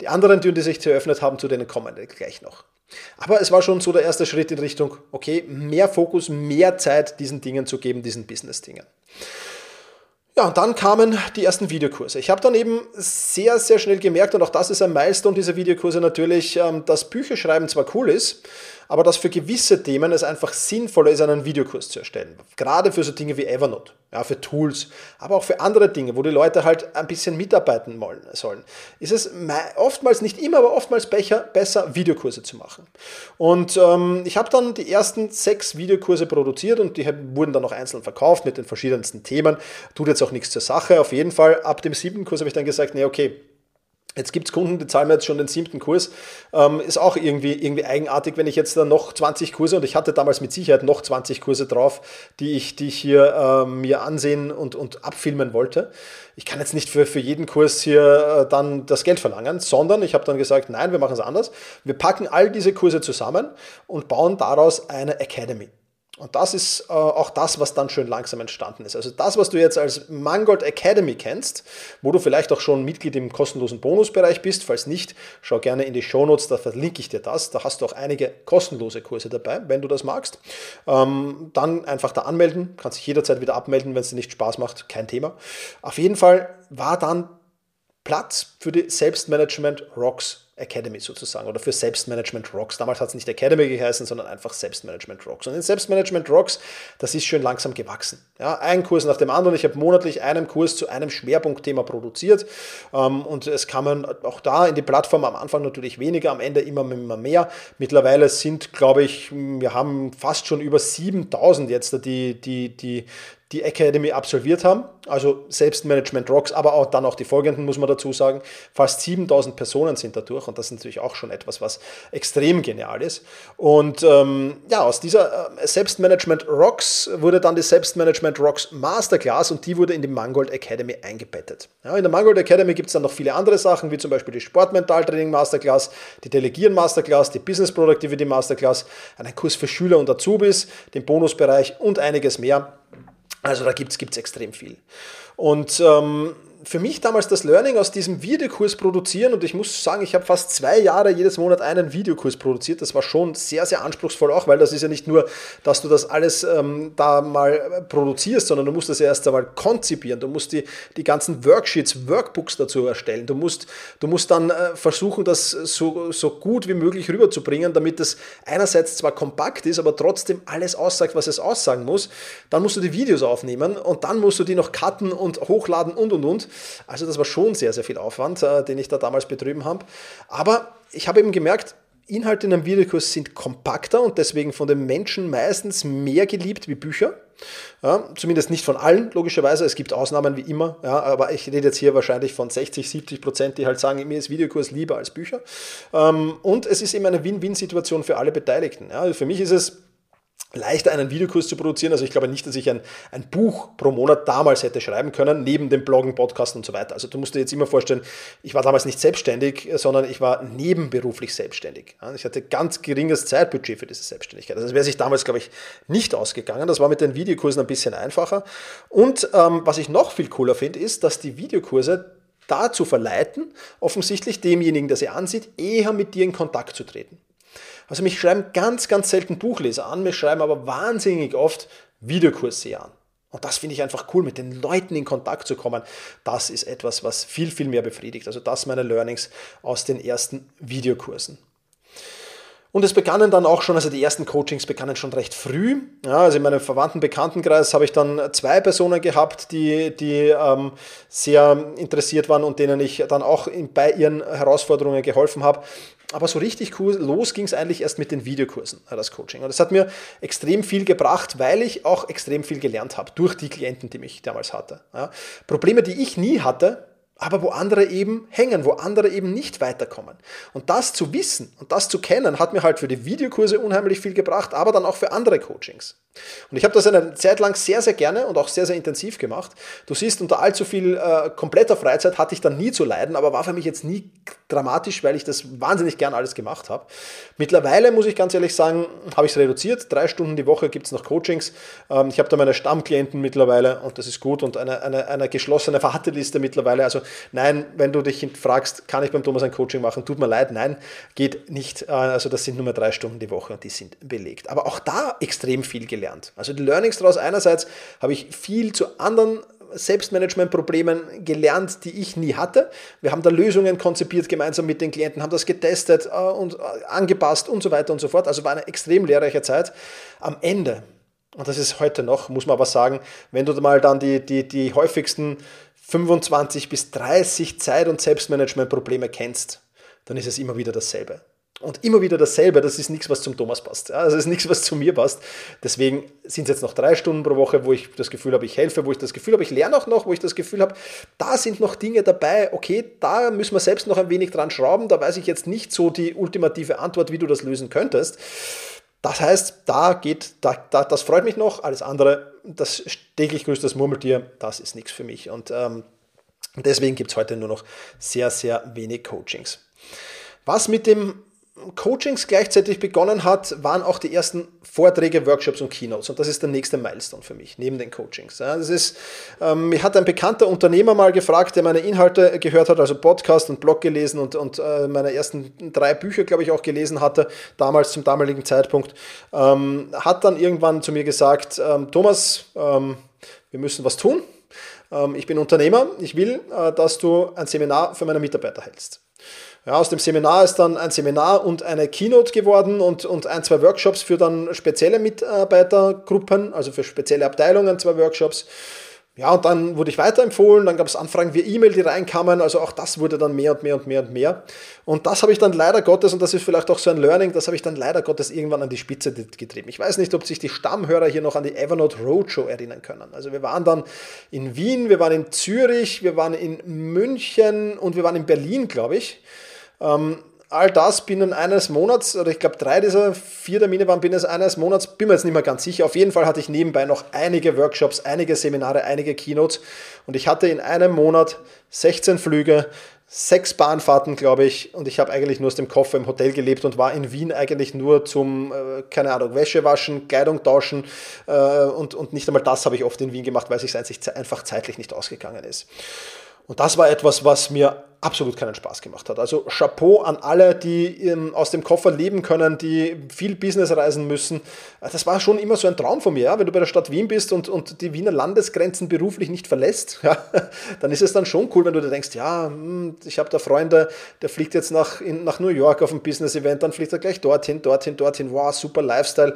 Die anderen Türen, die sich eröffnet haben, zu denen kommen wir gleich noch. Aber es war schon so der erste Schritt in Richtung, okay, mehr Fokus, mehr Zeit diesen Dingen zu geben, diesen Business-Dingen. Ja, und dann kamen die ersten Videokurse. Ich habe dann eben sehr, sehr schnell gemerkt, und auch das ist ein Milestone dieser Videokurse natürlich, ähm, dass Bücherschreiben zwar cool ist, aber dass für gewisse Themen es einfach sinnvoller ist, einen Videokurs zu erstellen. Gerade für so Dinge wie Evernote, ja, für Tools, aber auch für andere Dinge, wo die Leute halt ein bisschen mitarbeiten wollen, sollen, ist es oftmals, nicht immer, aber oftmals besser, Videokurse zu machen. Und ähm, ich habe dann die ersten sechs Videokurse produziert und die wurden dann noch einzeln verkauft mit den verschiedensten Themen. Tut jetzt auch nichts zur Sache. Auf jeden Fall, ab dem siebten Kurs habe ich dann gesagt, nee, okay, Jetzt gibt es Kunden, die zahlen mir jetzt schon den siebten Kurs. Ähm, ist auch irgendwie, irgendwie eigenartig, wenn ich jetzt dann noch 20 Kurse, und ich hatte damals mit Sicherheit noch 20 Kurse drauf, die ich, die ich hier äh, mir ansehen und, und abfilmen wollte. Ich kann jetzt nicht für, für jeden Kurs hier äh, dann das Geld verlangen, sondern ich habe dann gesagt, nein, wir machen es anders. Wir packen all diese Kurse zusammen und bauen daraus eine Academy. Und das ist äh, auch das, was dann schön langsam entstanden ist. Also das, was du jetzt als Mangold Academy kennst, wo du vielleicht auch schon Mitglied im kostenlosen Bonusbereich bist. Falls nicht, schau gerne in die Shownotes, da verlinke ich dir das. Da hast du auch einige kostenlose Kurse dabei, wenn du das magst. Ähm, dann einfach da anmelden, kannst dich jederzeit wieder abmelden, wenn es dir nicht Spaß macht, kein Thema. Auf jeden Fall war dann Platz für die Selbstmanagement Rocks Academy sozusagen oder für Selbstmanagement Rocks. Damals hat es nicht Academy geheißen, sondern einfach Selbstmanagement Rocks. Und in Selbstmanagement Rocks, das ist schön langsam gewachsen. Ja, ein Kurs nach dem anderen. Ich habe monatlich einen Kurs zu einem Schwerpunktthema produziert ähm, und es kamen auch da in die Plattform am Anfang natürlich weniger, am Ende immer, mehr. Mittlerweile sind, glaube ich, wir haben fast schon über 7000 jetzt die, die, die, die Academy absolviert haben, also Selbstmanagement Rocks, aber auch dann auch die folgenden, muss man dazu sagen. Fast 7000 Personen sind dadurch und das ist natürlich auch schon etwas, was extrem genial ist. Und ähm, ja, aus dieser äh, Selbstmanagement Rocks wurde dann die Selbstmanagement Rocks Masterclass und die wurde in die Mangold Academy eingebettet. Ja, in der Mangold Academy gibt es dann noch viele andere Sachen, wie zum Beispiel die Sportmentaltraining Masterclass, die Delegieren Masterclass, die Business Productivity Masterclass, einen Kurs für Schüler und Azubis, den Bonusbereich und einiges mehr. Also da gibt es extrem viel. Und ähm, für mich damals das Learning aus diesem Videokurs produzieren und ich muss sagen, ich habe fast zwei Jahre jedes Monat einen Videokurs produziert. Das war schon sehr, sehr anspruchsvoll auch, weil das ist ja nicht nur, dass du das alles ähm, da mal produzierst, sondern du musst das ja erst einmal konzipieren. Du musst die, die ganzen Worksheets, Workbooks dazu erstellen. Du musst, du musst dann äh, versuchen, das so, so gut wie möglich rüberzubringen, damit das einerseits zwar kompakt ist, aber trotzdem alles aussagt, was es aussagen muss. Dann musst du die Videos aufnehmen und dann musst du die noch cutten und hochladen und und und. Also das war schon sehr, sehr viel Aufwand, äh, den ich da damals betrieben habe. Aber ich habe eben gemerkt, Inhalte in einem Videokurs sind kompakter und deswegen von den Menschen meistens mehr geliebt wie Bücher. Ja, zumindest nicht von allen, logischerweise. Es gibt Ausnahmen wie immer. Ja, aber ich rede jetzt hier wahrscheinlich von 60, 70 Prozent, die halt sagen, mir ist Videokurs lieber als Bücher. Ähm, und es ist eben eine Win-Win-Situation für alle Beteiligten. Ja, für mich ist es leichter einen Videokurs zu produzieren. Also ich glaube nicht, dass ich ein, ein Buch pro Monat damals hätte schreiben können, neben dem Bloggen, Podcasten und so weiter. Also du musst dir jetzt immer vorstellen, ich war damals nicht selbstständig, sondern ich war nebenberuflich selbstständig. Ich hatte ganz geringes Zeitbudget für diese Selbstständigkeit. Also das wäre sich damals, glaube ich, nicht ausgegangen. Das war mit den Videokursen ein bisschen einfacher. Und ähm, was ich noch viel cooler finde, ist, dass die Videokurse dazu verleiten, offensichtlich demjenigen, der sie ansieht, eher mit dir in Kontakt zu treten. Also mich schreiben ganz, ganz selten Buchleser an, mich schreiben aber wahnsinnig oft Videokurse an. Und das finde ich einfach cool, mit den Leuten in Kontakt zu kommen. Das ist etwas, was viel, viel mehr befriedigt. Also das meine Learnings aus den ersten Videokursen. Und es begannen dann auch schon, also die ersten Coachings begannen schon recht früh. Ja, also in meinem verwandten Bekanntenkreis habe ich dann zwei Personen gehabt, die, die ähm, sehr interessiert waren und denen ich dann auch in, bei ihren Herausforderungen geholfen habe. Aber so richtig cool, los ging es eigentlich erst mit den Videokursen, äh, das Coaching. Und das hat mir extrem viel gebracht, weil ich auch extrem viel gelernt habe durch die Klienten, die mich damals hatte. Ja. Probleme, die ich nie hatte, aber wo andere eben hängen, wo andere eben nicht weiterkommen. Und das zu wissen und das zu kennen, hat mir halt für die Videokurse unheimlich viel gebracht, aber dann auch für andere Coachings. Und ich habe das eine Zeit lang sehr, sehr gerne und auch sehr, sehr intensiv gemacht. Du siehst, unter allzu viel äh, kompletter Freizeit hatte ich dann nie zu leiden, aber war für mich jetzt nie dramatisch, weil ich das wahnsinnig gern alles gemacht habe. Mittlerweile muss ich ganz ehrlich sagen, habe ich es reduziert. Drei Stunden die Woche gibt es noch Coachings. Ähm, ich habe da meine Stammklienten mittlerweile und das ist gut und eine, eine, eine geschlossene Warteliste mittlerweile. Also nein, wenn du dich fragst, kann ich beim Thomas ein Coaching machen? Tut mir leid, nein, geht nicht. Äh, also das sind nur mehr drei Stunden die Woche und die sind belegt. Aber auch da extrem viel gelernt gelernt. Also die Learnings daraus einerseits habe ich viel zu anderen Selbstmanagement-Problemen gelernt, die ich nie hatte. Wir haben da Lösungen konzipiert gemeinsam mit den Klienten, haben das getestet äh, und äh, angepasst und so weiter und so fort. Also war eine extrem lehrreiche Zeit. Am Ende, und das ist heute noch, muss man aber sagen, wenn du mal dann die, die, die häufigsten 25 bis 30 Zeit- und Selbstmanagement-Probleme kennst, dann ist es immer wieder dasselbe. Und immer wieder dasselbe, das ist nichts, was zum Thomas passt. Ja, das ist nichts, was zu mir passt. Deswegen sind es jetzt noch drei Stunden pro Woche, wo ich das Gefühl habe, ich helfe, wo ich das Gefühl habe, ich lerne auch noch, wo ich das Gefühl habe, da sind noch Dinge dabei, okay, da müssen wir selbst noch ein wenig dran schrauben, da weiß ich jetzt nicht so die ultimative Antwort, wie du das lösen könntest. Das heißt, da geht, da, da, das freut mich noch, alles andere, das täglich grüßt das Murmeltier, das ist nichts für mich. Und ähm, deswegen gibt es heute nur noch sehr, sehr wenig Coachings. Was mit dem Coachings gleichzeitig begonnen hat, waren auch die ersten Vorträge, Workshops und Keynotes. Und das ist der nächste Milestone für mich, neben den Coachings. Ja, das ist, ähm, mir hat ein bekannter Unternehmer mal gefragt, der meine Inhalte gehört hat, also Podcast und Blog gelesen und, und äh, meine ersten drei Bücher, glaube ich, auch gelesen hatte, damals zum damaligen Zeitpunkt, ähm, hat dann irgendwann zu mir gesagt, ähm, Thomas, ähm, wir müssen was tun. Ähm, ich bin Unternehmer, ich will, äh, dass du ein Seminar für meine Mitarbeiter hältst. Ja, aus dem Seminar ist dann ein Seminar und eine Keynote geworden und, und ein, zwei Workshops für dann spezielle Mitarbeitergruppen, also für spezielle Abteilungen, zwei Workshops. Ja, und dann wurde ich weiterempfohlen, dann gab es Anfragen via E-Mail, die reinkamen, also auch das wurde dann mehr und mehr und mehr und mehr. Und das habe ich dann leider Gottes, und das ist vielleicht auch so ein Learning, das habe ich dann leider Gottes irgendwann an die Spitze getrieben. Ich weiß nicht, ob sich die Stammhörer hier noch an die Evernote Roadshow erinnern können. Also wir waren dann in Wien, wir waren in Zürich, wir waren in München und wir waren in Berlin, glaube ich. Ähm, all das binnen eines Monats, oder ich glaube drei dieser vier Termine waren binnen eines Monats, bin mir jetzt nicht mehr ganz sicher. Auf jeden Fall hatte ich nebenbei noch einige Workshops, einige Seminare, einige Keynotes und ich hatte in einem Monat 16 Flüge, sechs Bahnfahrten, glaube ich, und ich habe eigentlich nur aus dem Koffer im Hotel gelebt und war in Wien eigentlich nur zum, äh, keine Ahnung, Wäsche waschen, Kleidung tauschen äh, und, und nicht einmal das habe ich oft in Wien gemacht, weil es sich einfach zeitlich nicht ausgegangen ist. Und das war etwas, was mir absolut keinen Spaß gemacht hat. Also Chapeau an alle, die aus dem Koffer leben können, die viel Business reisen müssen. Das war schon immer so ein Traum von mir. Ja? Wenn du bei der Stadt Wien bist und, und die Wiener Landesgrenzen beruflich nicht verlässt, ja, dann ist es dann schon cool, wenn du dir denkst, ja, hm, ich habe da Freunde, der fliegt jetzt nach, in, nach New York auf ein Business-Event, dann fliegt er gleich dorthin, dorthin, dorthin. Wow, super Lifestyle.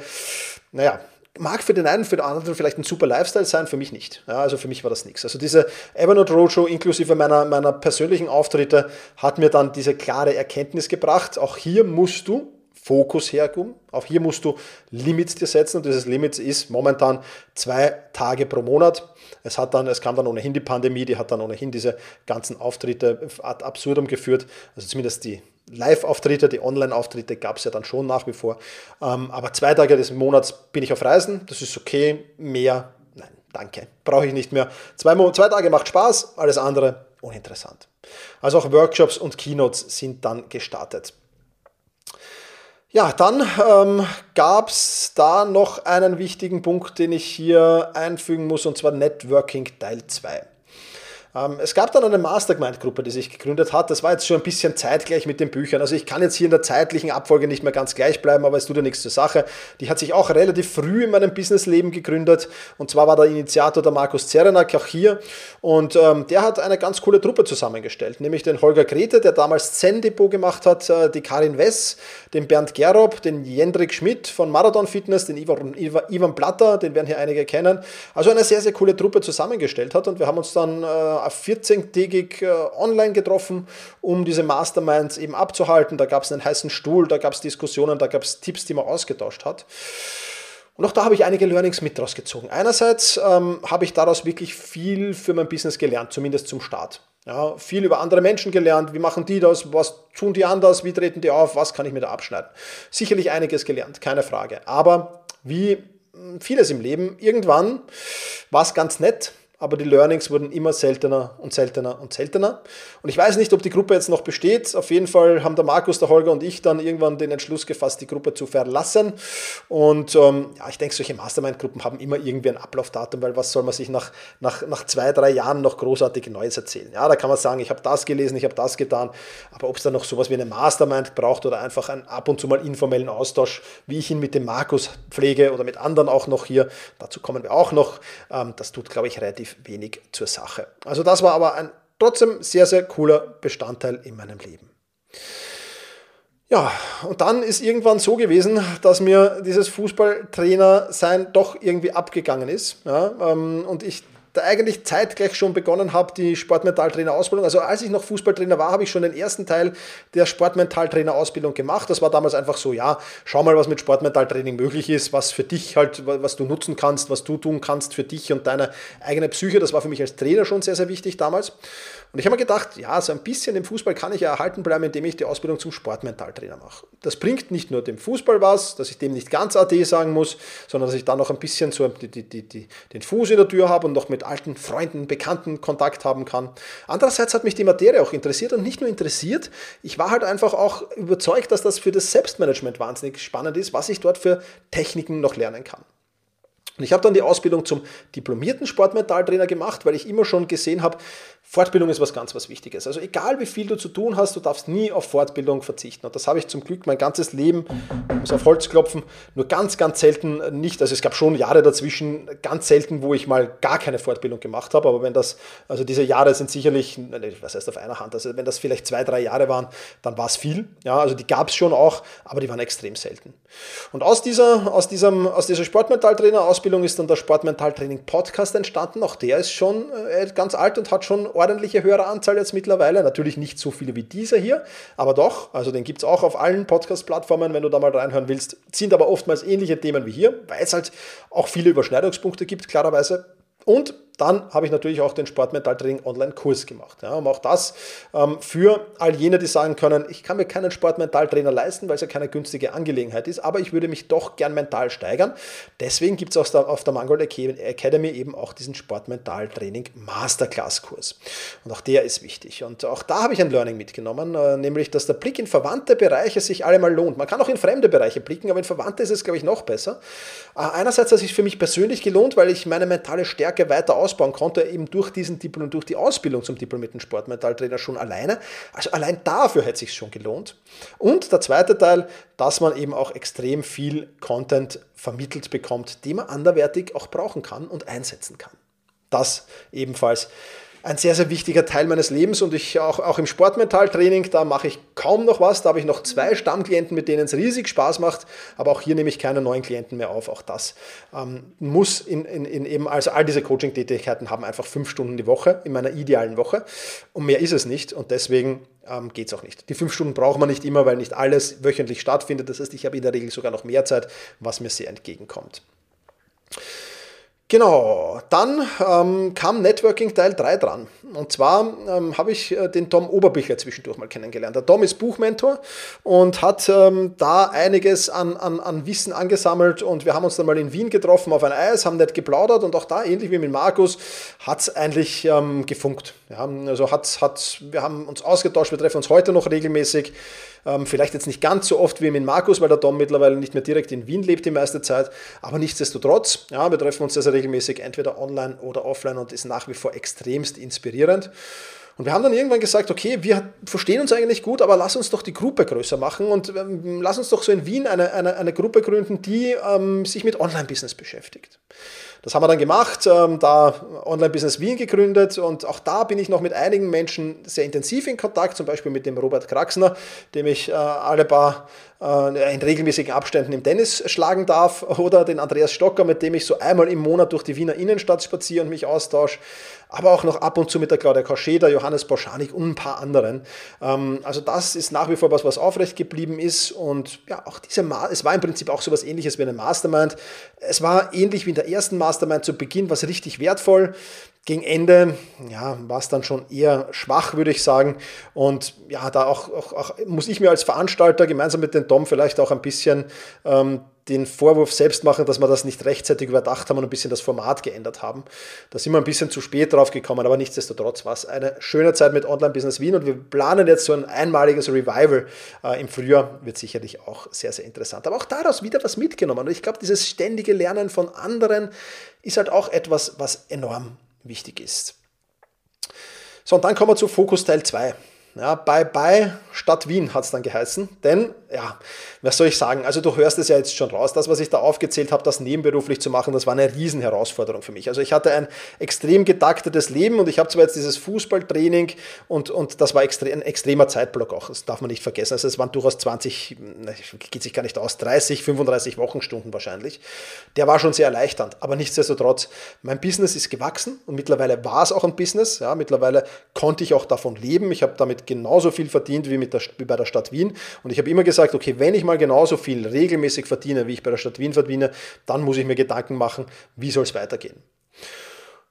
Naja, mag für den einen, für den anderen vielleicht ein super Lifestyle sein, für mich nicht. Ja, also für mich war das nichts. Also diese Evernote Roadshow inklusive meiner, meiner persönlichen Auftritte hat mir dann diese klare Erkenntnis gebracht. Auch hier musst du Fokus herkommen. Auch hier musst du Limits dir setzen und dieses Limit ist momentan zwei Tage pro Monat. Es, hat dann, es kam dann ohnehin die Pandemie, die hat dann ohnehin diese ganzen Auftritte ad absurdum geführt. Also zumindest die Live-Auftritte, die Online-Auftritte gab es ja dann schon nach wie vor. Ähm, aber zwei Tage des Monats bin ich auf Reisen, das ist okay. Mehr, nein, danke, brauche ich nicht mehr. Zwei, zwei Tage macht Spaß, alles andere uninteressant. Also auch Workshops und Keynotes sind dann gestartet. Ja, dann ähm, gab es da noch einen wichtigen Punkt, den ich hier einfügen muss, und zwar Networking Teil 2. Ähm, es gab dann eine Mastermind-Gruppe, die sich gegründet hat. Das war jetzt schon ein bisschen zeitgleich mit den Büchern. Also ich kann jetzt hier in der zeitlichen Abfolge nicht mehr ganz gleich bleiben, aber es tut ja nichts zur Sache. Die hat sich auch relativ früh in meinem Businessleben gegründet. Und zwar war der Initiator der Markus Zerenak auch hier. Und ähm, der hat eine ganz coole Truppe zusammengestellt, nämlich den Holger Grete, der damals Zen-Depot gemacht hat, äh, die Karin Wess, den Bernd Gerob, den Jendrik Schmidt von Marathon Fitness, den Ivan, Ivan Platter, den werden hier einige kennen. Also eine sehr, sehr coole Truppe zusammengestellt hat. Und wir haben uns dann äh, 14-tägig äh, online getroffen, um diese Masterminds eben abzuhalten. Da gab es einen heißen Stuhl, da gab es Diskussionen, da gab es Tipps, die man ausgetauscht hat. Und auch da habe ich einige Learnings mit draus gezogen. Einerseits ähm, habe ich daraus wirklich viel für mein Business gelernt, zumindest zum Start. Ja, viel über andere Menschen gelernt, wie machen die das, was tun die anders, wie treten die auf, was kann ich mir da abschneiden. Sicherlich einiges gelernt, keine Frage. Aber wie vieles im Leben, irgendwann war es ganz nett, aber die Learnings wurden immer seltener und seltener und seltener. Und ich weiß nicht, ob die Gruppe jetzt noch besteht. Auf jeden Fall haben der Markus, der Holger und ich dann irgendwann den Entschluss gefasst, die Gruppe zu verlassen. Und ähm, ja, ich denke, solche Mastermind-Gruppen haben immer irgendwie ein Ablaufdatum, weil was soll man sich nach, nach, nach zwei, drei Jahren noch großartig Neues erzählen? Ja, da kann man sagen, ich habe das gelesen, ich habe das getan. Aber ob es dann noch sowas wie eine Mastermind braucht oder einfach einen ab und zu mal informellen Austausch, wie ich ihn mit dem Markus pflege oder mit anderen auch noch hier, dazu kommen wir auch noch, ähm, das tut, glaube ich, relativ relativ wenig zur Sache. Also das war aber ein trotzdem sehr, sehr cooler Bestandteil in meinem Leben. Ja, und dann ist irgendwann so gewesen, dass mir dieses Fußballtrainer sein doch irgendwie abgegangen ist. Ja, ähm, und ich da eigentlich zeitgleich schon begonnen habe, die Sportmentaltrainer-Ausbildung. Also als ich noch Fußballtrainer war, habe ich schon den ersten Teil der Sportmentaltrainer-Ausbildung gemacht. Das war damals einfach so, ja, schau mal, was mit Sportmentaltraining möglich ist, was für dich halt, was du nutzen kannst, was du tun kannst für dich und deine eigene Psyche. Das war für mich als Trainer schon sehr, sehr wichtig damals. Und ich habe mir gedacht, ja, so ein bisschen im Fußball kann ich ja erhalten bleiben, indem ich die Ausbildung zum Sportmentaltrainer mache. Das bringt nicht nur dem Fußball was, dass ich dem nicht ganz AD sagen muss, sondern dass ich dann noch ein bisschen so die, die, die, den Fuß in der Tür habe und noch mit alten Freunden, Bekannten Kontakt haben kann. Andererseits hat mich die Materie auch interessiert und nicht nur interessiert, ich war halt einfach auch überzeugt, dass das für das Selbstmanagement wahnsinnig spannend ist, was ich dort für Techniken noch lernen kann. Und ich habe dann die Ausbildung zum diplomierten Sportmentaltrainer gemacht, weil ich immer schon gesehen habe, Fortbildung ist was ganz was Wichtiges. Also egal wie viel du zu tun hast, du darfst nie auf Fortbildung verzichten. Und das habe ich zum Glück mein ganzes Leben, muss auf Holz klopfen, nur ganz, ganz selten nicht. Also es gab schon Jahre dazwischen, ganz selten, wo ich mal gar keine Fortbildung gemacht habe. Aber wenn das, also diese Jahre sind sicherlich, was heißt auf einer Hand, also wenn das vielleicht zwei, drei Jahre waren, dann war es viel. Ja, also die gab es schon auch, aber die waren extrem selten. Und aus dieser, aus diesem, aus dieser Sportmentaltrainer-Ausbildung ist dann der Sportmentaltraining-Podcast entstanden. Auch der ist schon äh, ganz alt und hat schon ordentliche Höreranzahl jetzt mittlerweile. Natürlich nicht so viele wie dieser hier, aber doch. Also den gibt es auch auf allen Podcast-Plattformen, wenn du da mal reinhören willst. Sind aber oftmals ähnliche Themen wie hier, weil es halt auch viele Überschneidungspunkte gibt, klarerweise. Und dann habe ich natürlich auch den Sportmentaltraining Online-Kurs gemacht. Ja, um auch das ähm, für all jene, die sagen können, ich kann mir keinen Sportmentaltrainer leisten, weil es ja keine günstige Angelegenheit ist, aber ich würde mich doch gern mental steigern. Deswegen gibt es auf der Mangold Academy eben auch diesen Sportmentaltraining Masterclass-Kurs. Und auch der ist wichtig. Und auch da habe ich ein Learning mitgenommen, äh, nämlich, dass der Blick in verwandte Bereiche sich allemal lohnt. Man kann auch in fremde Bereiche blicken, aber in verwandte ist es, glaube ich, noch besser. Äh, einerseits hat es sich für mich persönlich gelohnt, weil ich meine mentale Stärke weiter aus ausbauen konnte, eben durch diesen Diplom, durch die Ausbildung zum diplomierten Sportmentaltrainer schon alleine. Also allein dafür hätte es sich schon gelohnt. Und der zweite Teil, dass man eben auch extrem viel Content vermittelt bekommt, den man anderwertig auch brauchen kann und einsetzen kann. Das ebenfalls ein sehr, sehr wichtiger Teil meines Lebens und ich auch, auch im Sportmentaltraining, da mache ich kaum noch was. Da habe ich noch zwei Stammklienten, mit denen es riesig Spaß macht, aber auch hier nehme ich keine neuen Klienten mehr auf. Auch das ähm, muss in, in, in, eben, also all diese Coaching-Tätigkeiten haben einfach fünf Stunden die Woche in meiner idealen Woche und mehr ist es nicht und deswegen ähm, geht es auch nicht. Die fünf Stunden braucht man nicht immer, weil nicht alles wöchentlich stattfindet. Das heißt, ich habe in der Regel sogar noch mehr Zeit, was mir sehr entgegenkommt. Genau, dann ähm, kam Networking Teil 3 dran. Und zwar ähm, habe ich äh, den Tom Oberbichler zwischendurch mal kennengelernt. Der Tom ist Buchmentor und hat ähm, da einiges an, an, an Wissen angesammelt. Und wir haben uns dann mal in Wien getroffen auf ein Eis, haben nett geplaudert und auch da, ähnlich wie mit Markus, hat es eigentlich ähm, gefunkt. Ja, also hat's, hat, wir haben uns ausgetauscht, wir treffen uns heute noch regelmäßig. Ähm, vielleicht jetzt nicht ganz so oft wie mit Markus, weil der Tom mittlerweile nicht mehr direkt in Wien lebt die meiste Zeit. Aber nichtsdestotrotz, ja, wir treffen uns sehr, sehr regelmäßig, entweder online oder offline und ist nach wie vor extremst inspirierend. Und wir haben dann irgendwann gesagt, okay, wir verstehen uns eigentlich gut, aber lass uns doch die Gruppe größer machen und ähm, lass uns doch so in Wien eine, eine, eine Gruppe gründen, die ähm, sich mit Online-Business beschäftigt. Das haben wir dann gemacht, ähm, da Online-Business Wien gegründet und auch da bin ich noch mit einigen Menschen sehr intensiv in Kontakt, zum Beispiel mit dem Robert Kraxner, dem ich äh, alle paar in regelmäßigen Abständen im Tennis schlagen darf oder den Andreas Stocker, mit dem ich so einmal im Monat durch die Wiener Innenstadt spaziere und mich austausche, aber auch noch ab und zu mit der Claudia der Johannes Boschanik und ein paar anderen. Ähm, also das ist nach wie vor was, was aufrecht geblieben ist und ja, auch diese, Ma es war im Prinzip auch so was ähnliches wie eine Mastermind. Es war ähnlich wie in der ersten Mastermind zu Beginn was richtig wertvoll. Gegen Ende ja, war es dann schon eher schwach, würde ich sagen. Und ja, da auch, auch, auch, muss ich mir als Veranstalter gemeinsam mit dem Dom vielleicht auch ein bisschen ähm, den Vorwurf selbst machen, dass wir das nicht rechtzeitig überdacht haben und ein bisschen das Format geändert haben. Da sind wir ein bisschen zu spät drauf gekommen, aber nichtsdestotrotz war es eine schöne Zeit mit Online Business Wien und wir planen jetzt so ein einmaliges Revival äh, im Frühjahr, wird sicherlich auch sehr, sehr interessant. Aber auch daraus wieder was mitgenommen und ich glaube, dieses ständige Lernen von anderen ist halt auch etwas, was enorm wichtig ist. So, und dann kommen wir zu Fokus Teil 2. Ja, bye bye Stadt Wien hat es dann geheißen. Denn, ja, was soll ich sagen? Also du hörst es ja jetzt schon raus. Das, was ich da aufgezählt habe, das nebenberuflich zu machen, das war eine Riesenherausforderung für mich. Also ich hatte ein extrem getaktetes Leben und ich habe zwar jetzt dieses Fußballtraining und, und das war extre ein extremer Zeitblock auch. Das darf man nicht vergessen. Also es waren durchaus 20, geht sich gar nicht aus, 30, 35 Wochenstunden wahrscheinlich. Der war schon sehr erleichternd. Aber nichtsdestotrotz, mein Business ist gewachsen und mittlerweile war es auch ein Business. Ja, mittlerweile konnte ich auch davon leben. Ich habe damit genauso viel verdient wie, mit der, wie bei der Stadt Wien. Und ich habe immer gesagt, okay, wenn ich mal genauso viel regelmäßig verdiene, wie ich bei der Stadt Wien verdiene, dann muss ich mir Gedanken machen, wie soll es weitergehen.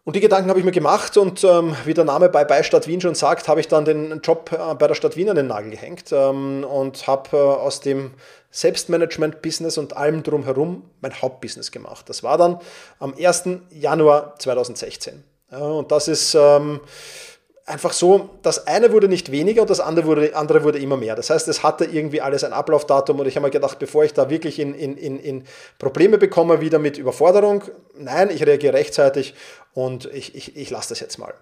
Und die Gedanken habe ich mir gemacht und ähm, wie der Name bei, bei Stadt Wien schon sagt, habe ich dann den Job äh, bei der Stadt Wien an den Nagel gehängt ähm, und habe äh, aus dem Selbstmanagement-Business und allem drumherum mein Hauptbusiness gemacht. Das war dann am 1. Januar 2016. Ja, und das ist ähm, einfach so, das eine wurde nicht weniger und das andere wurde, andere wurde immer mehr. Das heißt, es hatte irgendwie alles ein Ablaufdatum und ich habe mir gedacht, bevor ich da wirklich in, in, in, in Probleme bekomme, wieder mit Überforderung, nein, ich reagiere rechtzeitig und ich, ich, ich lasse das jetzt mal.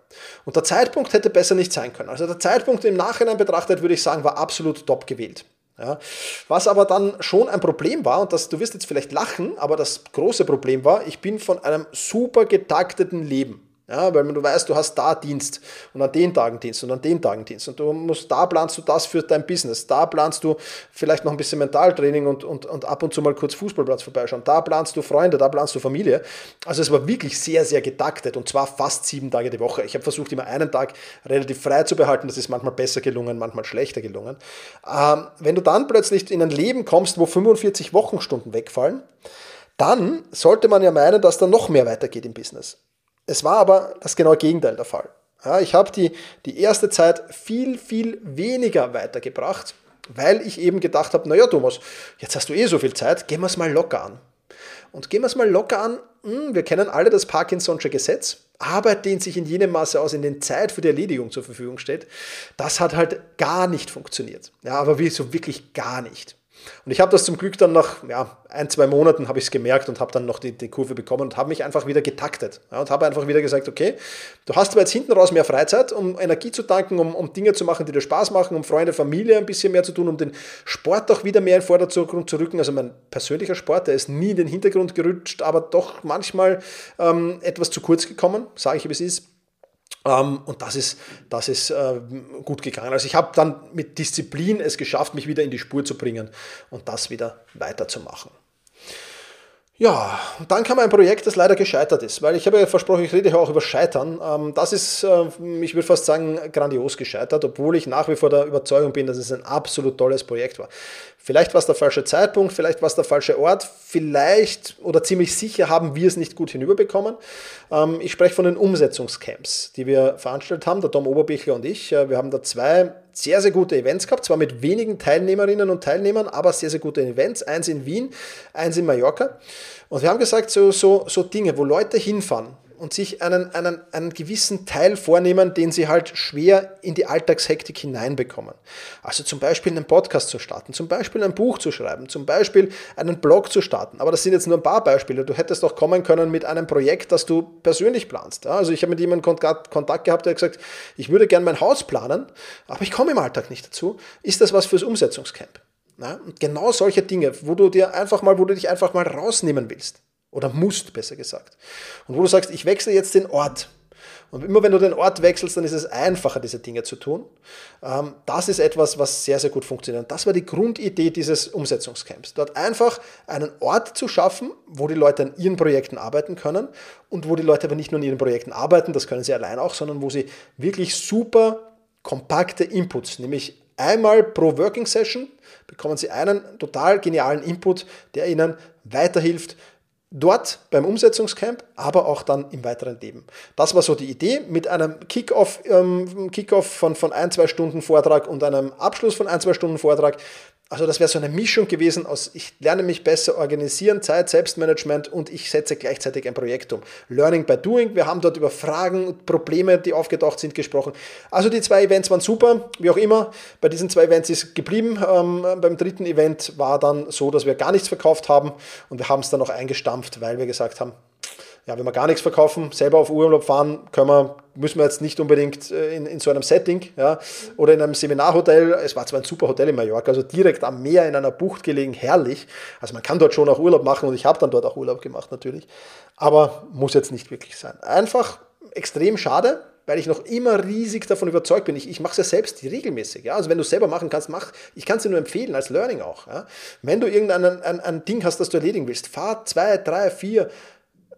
Und der Zeitpunkt hätte besser nicht sein können. Also der Zeitpunkt im Nachhinein betrachtet, würde ich sagen, war absolut top gewählt. Ja, was aber dann schon ein Problem war, und das, du wirst jetzt vielleicht lachen, aber das große Problem war, ich bin von einem super getakteten Leben ja, weil du weißt, du hast da Dienst und an den Tagen Dienst und an den Tagen Dienst und du musst, da planst du das für dein Business, da planst du vielleicht noch ein bisschen Mentaltraining und, und, und ab und zu mal kurz Fußballplatz vorbeischauen, da planst du Freunde, da planst du Familie. Also es war wirklich sehr, sehr getaktet und zwar fast sieben Tage die Woche. Ich habe versucht, immer einen Tag relativ frei zu behalten, das ist manchmal besser gelungen, manchmal schlechter gelungen. Ähm, wenn du dann plötzlich in ein Leben kommst, wo 45 Wochenstunden wegfallen, dann sollte man ja meinen, dass da noch mehr weitergeht im Business. Es war aber das genaue Gegenteil der Fall. Ja, ich habe die, die erste Zeit viel, viel weniger weitergebracht, weil ich eben gedacht habe, naja Thomas, jetzt hast du eh so viel Zeit, gehen wir es mal locker an. Und gehen wir es mal locker an, hm, wir kennen alle das Parkinson'sche Gesetz, Arbeit dehnt sich in jenem Maße aus, in den Zeit für die Erledigung zur Verfügung steht. Das hat halt gar nicht funktioniert. Ja, aber wie so wirklich gar nicht. Und ich habe das zum Glück dann nach ja, ein, zwei Monaten habe ich es gemerkt und habe dann noch die, die Kurve bekommen und habe mich einfach wieder getaktet. Ja, und habe einfach wieder gesagt, okay, du hast aber jetzt hinten raus mehr Freizeit, um Energie zu tanken, um, um Dinge zu machen, die dir Spaß machen, um Freunde, Familie ein bisschen mehr zu tun, um den Sport auch wieder mehr in den Vordergrund zu rücken. Also mein persönlicher Sport, der ist nie in den Hintergrund gerutscht, aber doch manchmal ähm, etwas zu kurz gekommen, sage ich, wie es ist. Ähm, und das ist, das ist äh, gut gegangen. Also ich habe dann mit Disziplin es geschafft, mich wieder in die Spur zu bringen und das wieder weiterzumachen. Ja, und dann kam ein Projekt, das leider gescheitert ist, weil ich habe ja versprochen, ich rede ja auch über Scheitern. Ähm, das ist, äh, ich würde fast sagen, grandios gescheitert, obwohl ich nach wie vor der Überzeugung bin, dass es ein absolut tolles Projekt war. Vielleicht war es der falsche Zeitpunkt, vielleicht war es der falsche Ort, vielleicht oder ziemlich sicher haben wir es nicht gut hinüberbekommen. Ähm, ich spreche von den Umsetzungscamps, die wir veranstaltet haben, der Tom Oberbichler und ich. Äh, wir haben da zwei sehr, sehr gute Events gehabt, zwar mit wenigen Teilnehmerinnen und Teilnehmern, aber sehr, sehr gute Events. Eins in Wien, eins in Mallorca. Und wir haben gesagt, so, so, so Dinge, wo Leute hinfahren und sich einen, einen, einen gewissen Teil vornehmen, den sie halt schwer in die Alltagshektik hineinbekommen. Also zum Beispiel einen Podcast zu starten, zum Beispiel ein Buch zu schreiben, zum Beispiel einen Blog zu starten. Aber das sind jetzt nur ein paar Beispiele. Du hättest auch kommen können mit einem Projekt, das du persönlich planst. Also ich habe mit jemandem Kontakt gehabt, der hat gesagt, ich würde gerne mein Haus planen, aber ich komme im Alltag nicht dazu. Ist das was fürs Umsetzungscamp? und genau solche Dinge, wo du dir einfach mal, wo du dich einfach mal rausnehmen willst. Oder musst, besser gesagt. Und wo du sagst, ich wechsle jetzt den Ort. Und immer wenn du den Ort wechselst, dann ist es einfacher, diese Dinge zu tun. Ähm, das ist etwas, was sehr, sehr gut funktioniert. Und das war die Grundidee dieses Umsetzungscamps. Dort einfach einen Ort zu schaffen, wo die Leute an ihren Projekten arbeiten können und wo die Leute aber nicht nur an ihren Projekten arbeiten, das können sie allein auch, sondern wo sie wirklich super kompakte Inputs, nämlich einmal pro Working Session bekommen Sie einen total genialen Input, der Ihnen weiterhilft, dort beim Umsetzungscamp, aber auch dann im weiteren Leben. Das war so die Idee mit einem Kickoff, ähm, Kickoff von, von ein, zwei Stunden Vortrag und einem Abschluss von ein, zwei Stunden Vortrag, also das wäre so eine Mischung gewesen aus, ich lerne mich besser organisieren, Zeit, Selbstmanagement und ich setze gleichzeitig ein Projekt um. Learning by Doing, wir haben dort über Fragen, Probleme, die aufgetaucht sind, gesprochen. Also die zwei Events waren super, wie auch immer. Bei diesen zwei Events ist geblieben. Ähm, beim dritten Event war dann so, dass wir gar nichts verkauft haben und wir haben es dann noch eingestampft, weil wir gesagt haben, ja, wenn wir gar nichts verkaufen, selber auf Urlaub fahren, können wir, müssen wir jetzt nicht unbedingt äh, in, in so einem Setting ja, oder in einem Seminarhotel. Es war zwar ein super Hotel in Mallorca, also direkt am Meer in einer Bucht gelegen, herrlich. Also man kann dort schon auch Urlaub machen und ich habe dann dort auch Urlaub gemacht natürlich. Aber muss jetzt nicht wirklich sein. Einfach extrem schade, weil ich noch immer riesig davon überzeugt bin. Ich, ich mache es ja selbst regelmäßig. Ja? Also wenn du es selber machen kannst, mach. Ich kann es dir nur empfehlen, als Learning auch. Ja? Wenn du irgendein ein, ein Ding hast, das du erledigen willst, fahr zwei, drei, vier,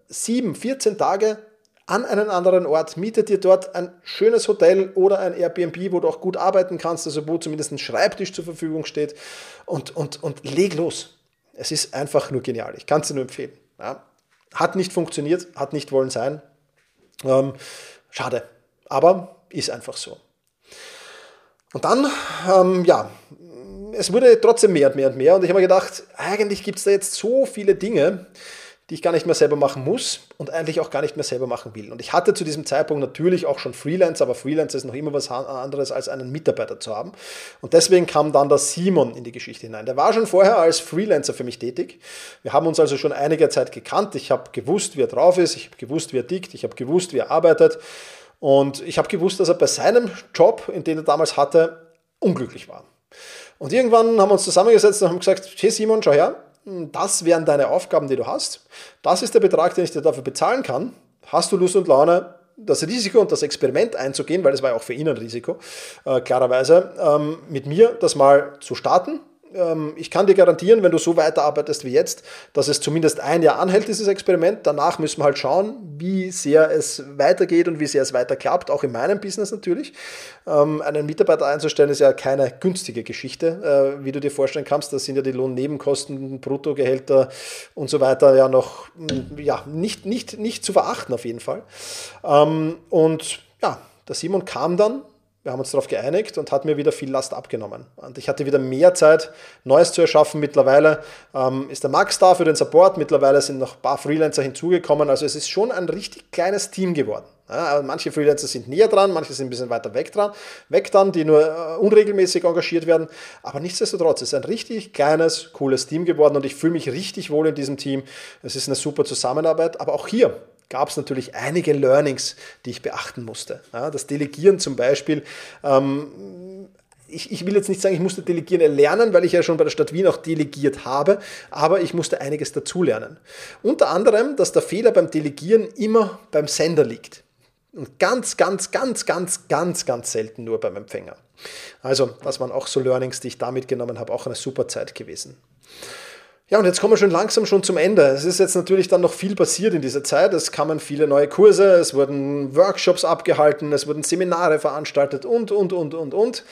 sieben, 14 Tage an einen anderen Ort, miete dir dort ein schönes Hotel oder ein Airbnb, wo du auch gut arbeiten kannst, also wo zumindest ein Schreibtisch zur Verfügung steht und, und, und leg los. Es ist einfach nur genial. Ich kann es dir nur empfehlen. Ja. Hat nicht funktioniert, hat nicht wollen sein. Ähm, schade, aber ist einfach so. Und dann, ähm, ja, es wurde trotzdem mehr und mehr und mehr und ich habe mir gedacht, eigentlich gibt es da jetzt so viele Dinge, die ich gar nicht mehr selber machen muss und eigentlich auch gar nicht mehr selber machen will. Und ich hatte zu diesem Zeitpunkt natürlich auch schon Freelancer, aber Freelancer ist noch immer was anderes als einen Mitarbeiter zu haben. Und deswegen kam dann der Simon in die Geschichte hinein. Der war schon vorher als Freelancer für mich tätig. Wir haben uns also schon einige Zeit gekannt. Ich habe gewusst, wie er drauf ist, ich habe gewusst, wie er tickt, ich habe gewusst, wie er arbeitet. Und ich habe gewusst, dass er bei seinem Job, in den er damals hatte, unglücklich war. Und irgendwann haben wir uns zusammengesetzt und haben gesagt, hey Simon, schau her, das wären deine Aufgaben, die du hast. Das ist der Betrag, den ich dir dafür bezahlen kann. Hast du Lust und Laune, das Risiko und das Experiment einzugehen, weil es war ja auch für ihn ein Risiko, äh, klarerweise, ähm, mit mir das mal zu starten ich kann dir garantieren, wenn du so weiterarbeitest wie jetzt, dass es zumindest ein Jahr anhält, dieses Experiment. Danach müssen wir halt schauen, wie sehr es weitergeht und wie sehr es weiter klappt, auch in meinem Business natürlich. Ähm, einen Mitarbeiter einzustellen ist ja keine günstige Geschichte, äh, wie du dir vorstellen kannst. Da sind ja die Lohnnebenkosten, Bruttogehälter und so weiter ja noch mm, ja, nicht, nicht, nicht zu verachten auf jeden Fall. Ähm, und ja, der Simon kam dann wir haben uns darauf geeinigt und hat mir wieder viel Last abgenommen. Und ich hatte wieder mehr Zeit, Neues zu erschaffen. Mittlerweile ähm, ist der Max da für den Support. Mittlerweile sind noch ein paar Freelancer hinzugekommen. Also es ist schon ein richtig kleines Team geworden. Ja, manche Freelancer sind näher dran, manche sind ein bisschen weiter weg dran, weg dann, die nur äh, unregelmäßig engagiert werden. Aber nichtsdestotrotz, es ist ein richtig kleines, cooles Team geworden und ich fühle mich richtig wohl in diesem Team. Es ist eine super Zusammenarbeit. Aber auch hier, gab es natürlich einige Learnings, die ich beachten musste. Ja, das Delegieren zum Beispiel. Ähm, ich, ich, will jetzt nicht sagen, ich musste Delegieren erlernen, weil ich ja schon bei der Stadt Wien auch delegiert habe, aber ich musste einiges dazulernen. Unter anderem, dass der Fehler beim Delegieren immer beim Sender liegt. Und ganz, ganz, ganz, ganz, ganz, ganz selten nur beim Empfänger. Also, das waren auch so Learnings, die ich da mitgenommen habe, auch eine super Zeit gewesen. Ja, und jetzt kommen wir schon langsam schon zum Ende. Es ist jetzt natürlich dann noch viel passiert in dieser Zeit. Es kamen viele neue Kurse, es wurden Workshops abgehalten, es wurden Seminare veranstaltet und, und, und, und, und.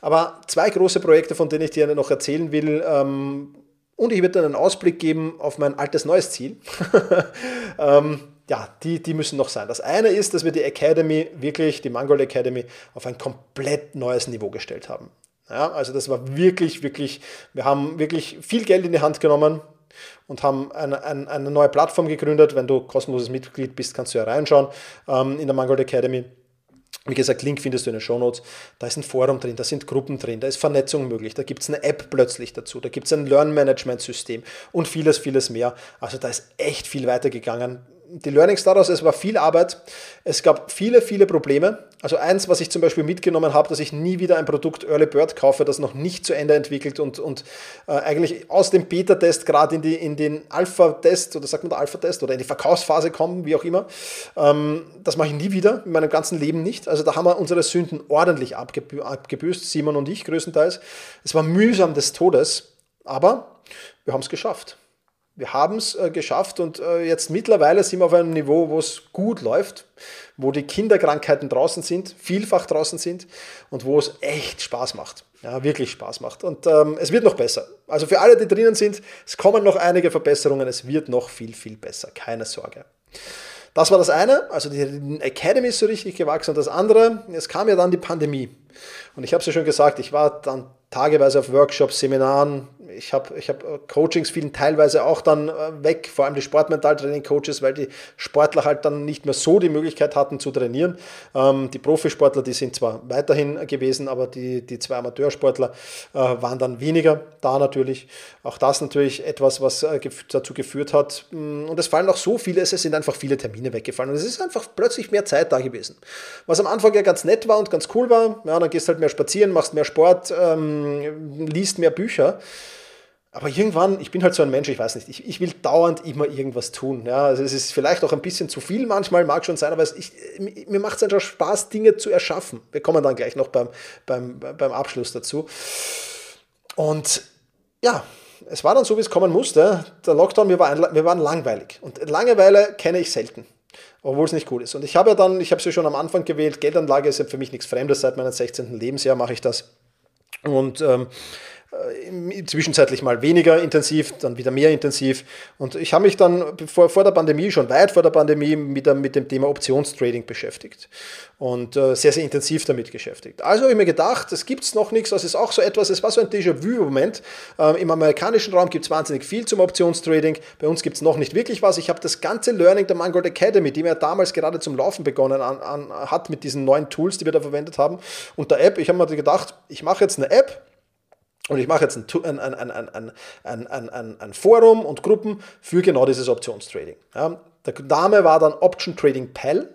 Aber zwei große Projekte, von denen ich dir noch erzählen will, ähm, und ich werde dann einen Ausblick geben auf mein altes neues Ziel. ähm, ja, die, die müssen noch sein. Das eine ist, dass wir die Academy, wirklich die Mangold Academy, auf ein komplett neues Niveau gestellt haben. Ja, also das war wirklich, wirklich, wir haben wirklich viel Geld in die Hand genommen und haben eine, eine, eine neue Plattform gegründet. Wenn du kostenloses Mitglied bist, kannst du ja reinschauen ähm, in der Mangold Academy. Wie gesagt, Link findest du in den Shownotes. Da ist ein Forum drin, da sind Gruppen drin, da ist Vernetzung möglich, da gibt es eine App plötzlich dazu, da gibt es ein Learn-Management-System und vieles, vieles mehr. Also da ist echt viel weitergegangen die Learnings daraus, es war viel Arbeit, es gab viele, viele Probleme. Also eins, was ich zum Beispiel mitgenommen habe, dass ich nie wieder ein Produkt Early Bird kaufe, das noch nicht zu Ende entwickelt und, und äh, eigentlich aus dem Beta-Test gerade in, in den Alpha-Test oder sagt man Alpha-Test oder in die Verkaufsphase kommen, wie auch immer. Ähm, das mache ich nie wieder, in meinem ganzen Leben nicht. Also da haben wir unsere Sünden ordentlich abgebü abgebüßt, Simon und ich größtenteils. Es war mühsam des Todes, aber wir haben es geschafft wir haben es äh, geschafft und äh, jetzt mittlerweile sind wir auf einem Niveau, wo es gut läuft, wo die Kinderkrankheiten draußen sind, vielfach draußen sind und wo es echt Spaß macht. Ja, wirklich Spaß macht. Und ähm, es wird noch besser. Also für alle, die drinnen sind, es kommen noch einige Verbesserungen, es wird noch viel, viel besser. Keine Sorge. Das war das eine, also die Academy ist so richtig gewachsen. Und das andere, es kam ja dann die Pandemie. Und ich habe es ja schon gesagt, ich war dann tageweise auf Workshops, Seminaren, ich habe ich hab Coachings fielen teilweise auch dann äh, weg, vor allem die Sportmentaltraining-Coaches, weil die Sportler halt dann nicht mehr so die Möglichkeit hatten zu trainieren. Ähm, die Profisportler, die sind zwar weiterhin gewesen, aber die, die zwei Amateursportler äh, waren dann weniger da natürlich. Auch das natürlich etwas, was äh, dazu geführt hat. Mm, und es fallen auch so viele, es sind einfach viele Termine weggefallen. Und es ist einfach plötzlich mehr Zeit da gewesen. Was am Anfang ja ganz nett war und ganz cool war, ja, dann gehst halt mehr spazieren, machst mehr Sport, ähm, liest mehr Bücher. Aber irgendwann, ich bin halt so ein Mensch, ich weiß nicht, ich, ich will dauernd immer irgendwas tun. Ja, also es ist vielleicht auch ein bisschen zu viel manchmal, mag schon sein, aber es, ich, mir macht es einfach Spaß, Dinge zu erschaffen. Wir kommen dann gleich noch beim, beim, beim Abschluss dazu. Und ja, es war dann so, wie es kommen musste. Der Lockdown, wir waren, wir waren langweilig. Und Langeweile kenne ich selten obwohl es nicht gut ist. Und ich habe ja dann, ich habe es ja schon am Anfang gewählt, Geldanlage ist ja für mich nichts Fremdes, seit meinem 16. Lebensjahr mache ich das. Und ähm, äh, zwischenzeitlich mal weniger intensiv, dann wieder mehr intensiv. Und ich habe mich dann vor, vor der Pandemie, schon weit vor der Pandemie, mit, mit dem Thema Optionstrading beschäftigt und äh, sehr, sehr intensiv damit beschäftigt. Also habe ich mir gedacht, es gibt noch nichts, das ist auch so etwas, es war so ein Déjà-vu-Moment. Ähm, Im amerikanischen Raum gibt es wahnsinnig viel zum Optionstrading, bei uns gibt es noch nicht wirklich was. Ich habe das ganze Learning der Mangold Academy, die mir damals gerade zum Laufen begonnen an, an, hat mit diesen neuen Tools, die wir da verwendet haben, und der App, ich habe mir gedacht, ich mache jetzt eine App, und ich mache jetzt ein, ein, ein, ein, Forum und Gruppen für genau dieses Optionstrading. Ja, der Name war dann Option Trading Pal.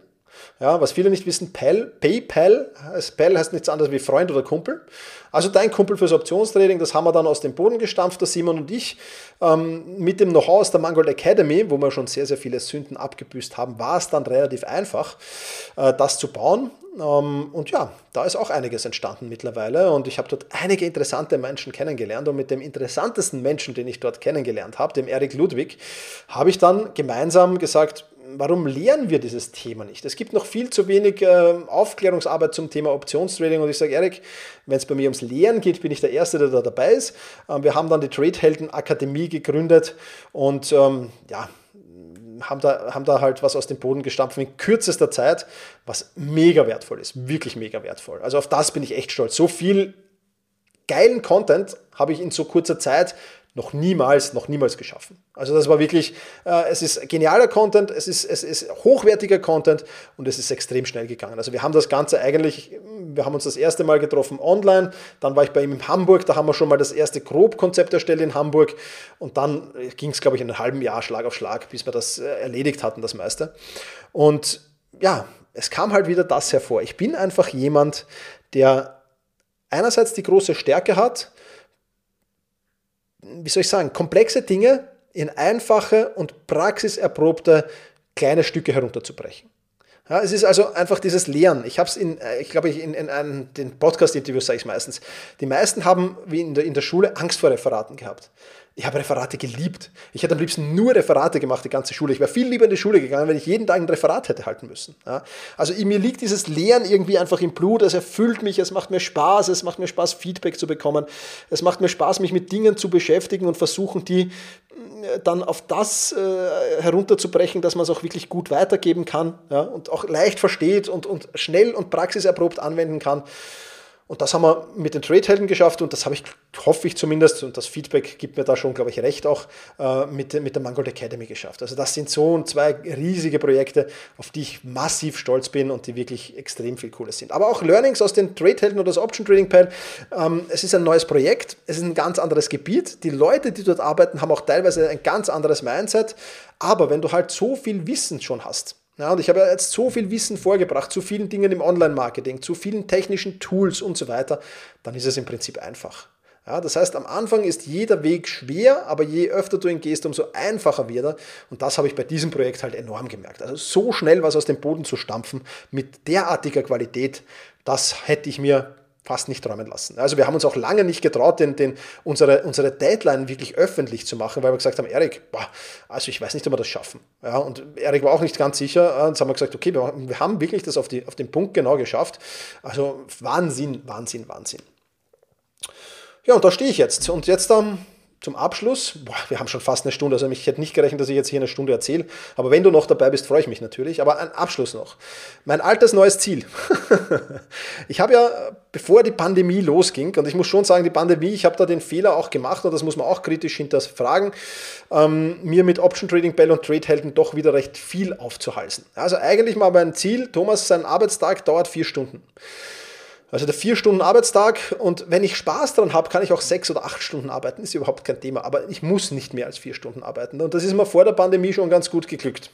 Ja, was viele nicht wissen, PAL, PayPal, PAL heißt nichts anderes wie Freund oder Kumpel. Also dein Kumpel fürs Optionstrading, das haben wir dann aus dem Boden gestampft, der Simon und ich. Ähm, mit dem Know-how aus der Mangold Academy, wo wir schon sehr, sehr viele Sünden abgebüßt haben, war es dann relativ einfach, äh, das zu bauen. Ähm, und ja, da ist auch einiges entstanden mittlerweile und ich habe dort einige interessante Menschen kennengelernt und mit dem interessantesten Menschen, den ich dort kennengelernt habe, dem Erik Ludwig, habe ich dann gemeinsam gesagt, warum lehren wir dieses Thema nicht? Es gibt noch viel zu wenig äh, Aufklärungsarbeit zum Thema Optionstrading und ich sage, Erik, wenn es bei mir ums Lehren geht, bin ich der Erste, der da dabei ist. Ähm, wir haben dann die Tradehelden Akademie gegründet und ähm, ja, haben da, haben da halt was aus dem Boden gestampft in kürzester Zeit, was mega wertvoll ist, wirklich mega wertvoll. Also auf das bin ich echt stolz. So viel geilen Content habe ich in so kurzer Zeit noch niemals, noch niemals geschaffen. Also das war wirklich, äh, es ist genialer Content, es ist, es ist hochwertiger Content und es ist extrem schnell gegangen. Also wir haben das Ganze eigentlich, wir haben uns das erste Mal getroffen online, dann war ich bei ihm in Hamburg, da haben wir schon mal das erste Grobkonzept erstellt in Hamburg und dann ging es, glaube ich, in einem halben Jahr Schlag auf Schlag, bis wir das äh, erledigt hatten, das meiste. Und ja, es kam halt wieder das hervor. Ich bin einfach jemand, der einerseits die große Stärke hat, wie soll ich sagen, komplexe Dinge in einfache und praxiserprobte kleine Stücke herunterzubrechen. Ja, es ist also einfach dieses Lehren. Ich habe es in, äh, ich glaube, in, in, in den Podcast-Interviews sage ich meistens. Die meisten haben, wie in der, in der Schule, Angst vor Referaten gehabt. Ich habe Referate geliebt. Ich hätte am liebsten nur Referate gemacht, die ganze Schule. Ich wäre viel lieber in die Schule gegangen, wenn ich jeden Tag ein Referat hätte halten müssen. Ja? Also mir liegt dieses Lehren irgendwie einfach im Blut. Es erfüllt mich, es macht mir Spaß, es macht mir Spaß, Feedback zu bekommen. Es macht mir Spaß, mich mit Dingen zu beschäftigen und versuchen, die äh, dann auf das äh, herunterzubrechen, dass man es auch wirklich gut weitergeben kann ja? und auch leicht versteht und, und schnell und praxiserprobt anwenden kann. Und das haben wir mit den Trade-Helden geschafft und das habe ich, hoffe ich zumindest, und das Feedback gibt mir da schon, glaube ich, recht auch, äh, mit, mit der Mangold Academy geschafft. Also das sind so zwei riesige Projekte, auf die ich massiv stolz bin und die wirklich extrem viel Cooles sind. Aber auch Learnings aus den Trade-Helden oder das Option Trading Pal. Ähm, es ist ein neues Projekt, es ist ein ganz anderes Gebiet. Die Leute, die dort arbeiten, haben auch teilweise ein ganz anderes Mindset. Aber wenn du halt so viel Wissen schon hast, ja, und ich habe jetzt so viel Wissen vorgebracht, zu vielen Dingen im Online-Marketing, zu vielen technischen Tools und so weiter, dann ist es im Prinzip einfach. Ja, das heißt, am Anfang ist jeder Weg schwer, aber je öfter du ihn gehst, umso einfacher wird er. Und das habe ich bei diesem Projekt halt enorm gemerkt. Also so schnell was aus dem Boden zu stampfen, mit derartiger Qualität, das hätte ich mir fast nicht träumen lassen. Also wir haben uns auch lange nicht getraut, den, den, unsere, unsere Deadline wirklich öffentlich zu machen, weil wir gesagt haben, Erik, also ich weiß nicht, ob wir das schaffen. Ja, und Erik war auch nicht ganz sicher. Und haben wir gesagt, okay, wir, wir haben wirklich das auf, die, auf den Punkt genau geschafft. Also Wahnsinn, Wahnsinn, Wahnsinn. Ja, und da stehe ich jetzt. Und jetzt ähm, zum Abschluss, boah, wir haben schon fast eine Stunde, also ich hätte nicht gerechnet, dass ich jetzt hier eine Stunde erzähle, aber wenn du noch dabei bist, freue ich mich natürlich. Aber ein Abschluss noch. Mein altes neues Ziel. ich habe ja, bevor die Pandemie losging, und ich muss schon sagen, die Pandemie, ich habe da den Fehler auch gemacht, und das muss man auch kritisch hinterfragen, ähm, mir mit Option Trading Bell und Trade Helden doch wieder recht viel aufzuhalsen. Also eigentlich mal mein Ziel, Thomas, sein Arbeitstag dauert vier Stunden. Also der vier Stunden Arbeitstag und wenn ich Spaß daran habe, kann ich auch sechs oder acht Stunden arbeiten, ist überhaupt kein Thema. Aber ich muss nicht mehr als vier Stunden arbeiten. Und das ist mir vor der Pandemie schon ganz gut geglückt.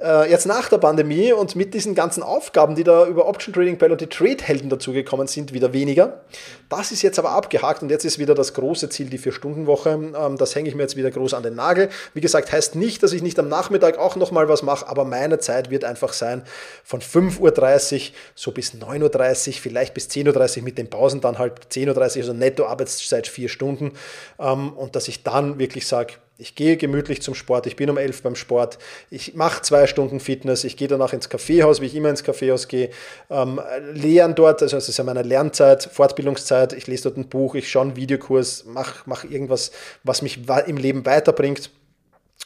Äh, jetzt nach der Pandemie und mit diesen ganzen Aufgaben, die da über Option Trading Bell die Trade-Helden dazugekommen sind, wieder weniger. Das ist jetzt aber abgehakt und jetzt ist wieder das große Ziel, die Vier-Stunden-Woche. Ähm, das hänge ich mir jetzt wieder groß an den Nagel. Wie gesagt, heißt nicht, dass ich nicht am Nachmittag auch nochmal was mache, aber meine Zeit wird einfach sein von 5.30 Uhr so bis 9.30 Uhr, vielleicht bis 10.30 Uhr mit den Pausen, dann halt 10.30 Uhr, also Netto-Arbeitszeit vier Stunden. Ähm, und dass ich dann wirklich sage, ich gehe gemütlich zum Sport, ich bin um elf beim Sport, ich mache zwei Stunden Fitness, ich gehe danach ins Kaffeehaus, wie ich immer ins Kaffeehaus gehe, ähm, lehren dort, also es ist ja meine Lernzeit, Fortbildungszeit, ich lese dort ein Buch, ich schaue einen Videokurs, mache mach irgendwas, was mich im Leben weiterbringt.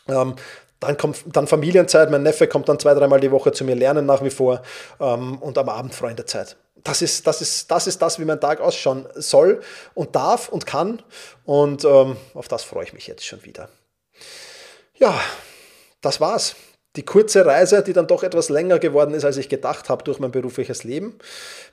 Ähm, dann kommt dann Familienzeit, mein Neffe kommt dann zwei, dreimal die Woche zu mir lernen nach wie vor ähm, und am Abend Freundezeit das ist, das, ist, das ist das, wie mein Tag ausschauen soll und darf und kann. Und ähm, auf das freue ich mich jetzt schon wieder. Ja, das war's. Die kurze Reise, die dann doch etwas länger geworden ist, als ich gedacht habe durch mein berufliches Leben.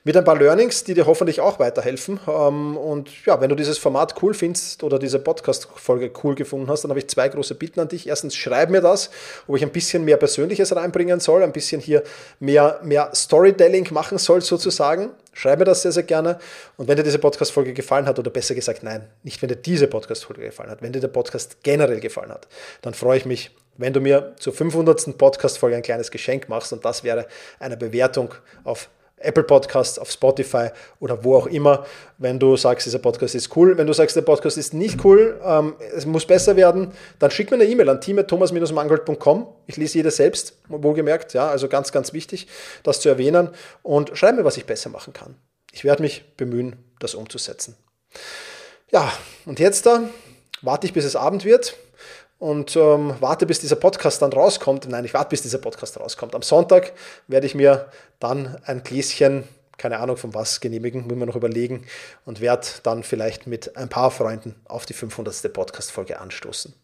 Mit ein paar Learnings, die dir hoffentlich auch weiterhelfen. Ähm, und ja, wenn du dieses Format cool findest oder diese Podcast-Folge cool gefunden hast, dann habe ich zwei große Bitten an dich. Erstens, schreib mir das, ob ich ein bisschen mehr Persönliches reinbringen soll, ein bisschen hier mehr, mehr Storytelling machen soll sozusagen. Schreib mir das sehr, sehr gerne. Und wenn dir diese Podcast-Folge gefallen hat, oder besser gesagt, nein, nicht wenn dir diese Podcast-Folge gefallen hat, wenn dir der Podcast generell gefallen hat, dann freue ich mich, wenn du mir zur 500. Podcast-Folge ein kleines Geschenk machst. Und das wäre eine Bewertung auf Apple Podcasts, auf Spotify oder wo auch immer, wenn du sagst, dieser Podcast ist cool. Wenn du sagst, der Podcast ist nicht cool, ähm, es muss besser werden, dann schick mir eine E-Mail an team.thomas-mangold.com. Ich lese jede selbst, wohlgemerkt, ja, also ganz, ganz wichtig, das zu erwähnen und schreib mir, was ich besser machen kann. Ich werde mich bemühen, das umzusetzen. Ja, und jetzt dann warte ich, bis es Abend wird und ähm, warte, bis dieser Podcast dann rauskommt. Nein, ich warte, bis dieser Podcast rauskommt. Am Sonntag werde ich mir dann ein Gläschen, keine Ahnung von was, genehmigen, muss man noch überlegen und werde dann vielleicht mit ein paar Freunden auf die 500. Podcast-Folge anstoßen.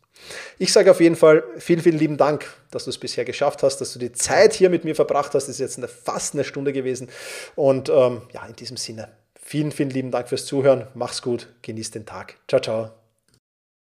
Ich sage auf jeden Fall vielen, vielen lieben Dank, dass du es bisher geschafft hast, dass du die Zeit hier mit mir verbracht hast. Das ist jetzt eine, fast eine Stunde gewesen. Und ähm, ja, in diesem Sinne, vielen, vielen lieben Dank fürs Zuhören. Mach's gut, genieß den Tag. Ciao, ciao.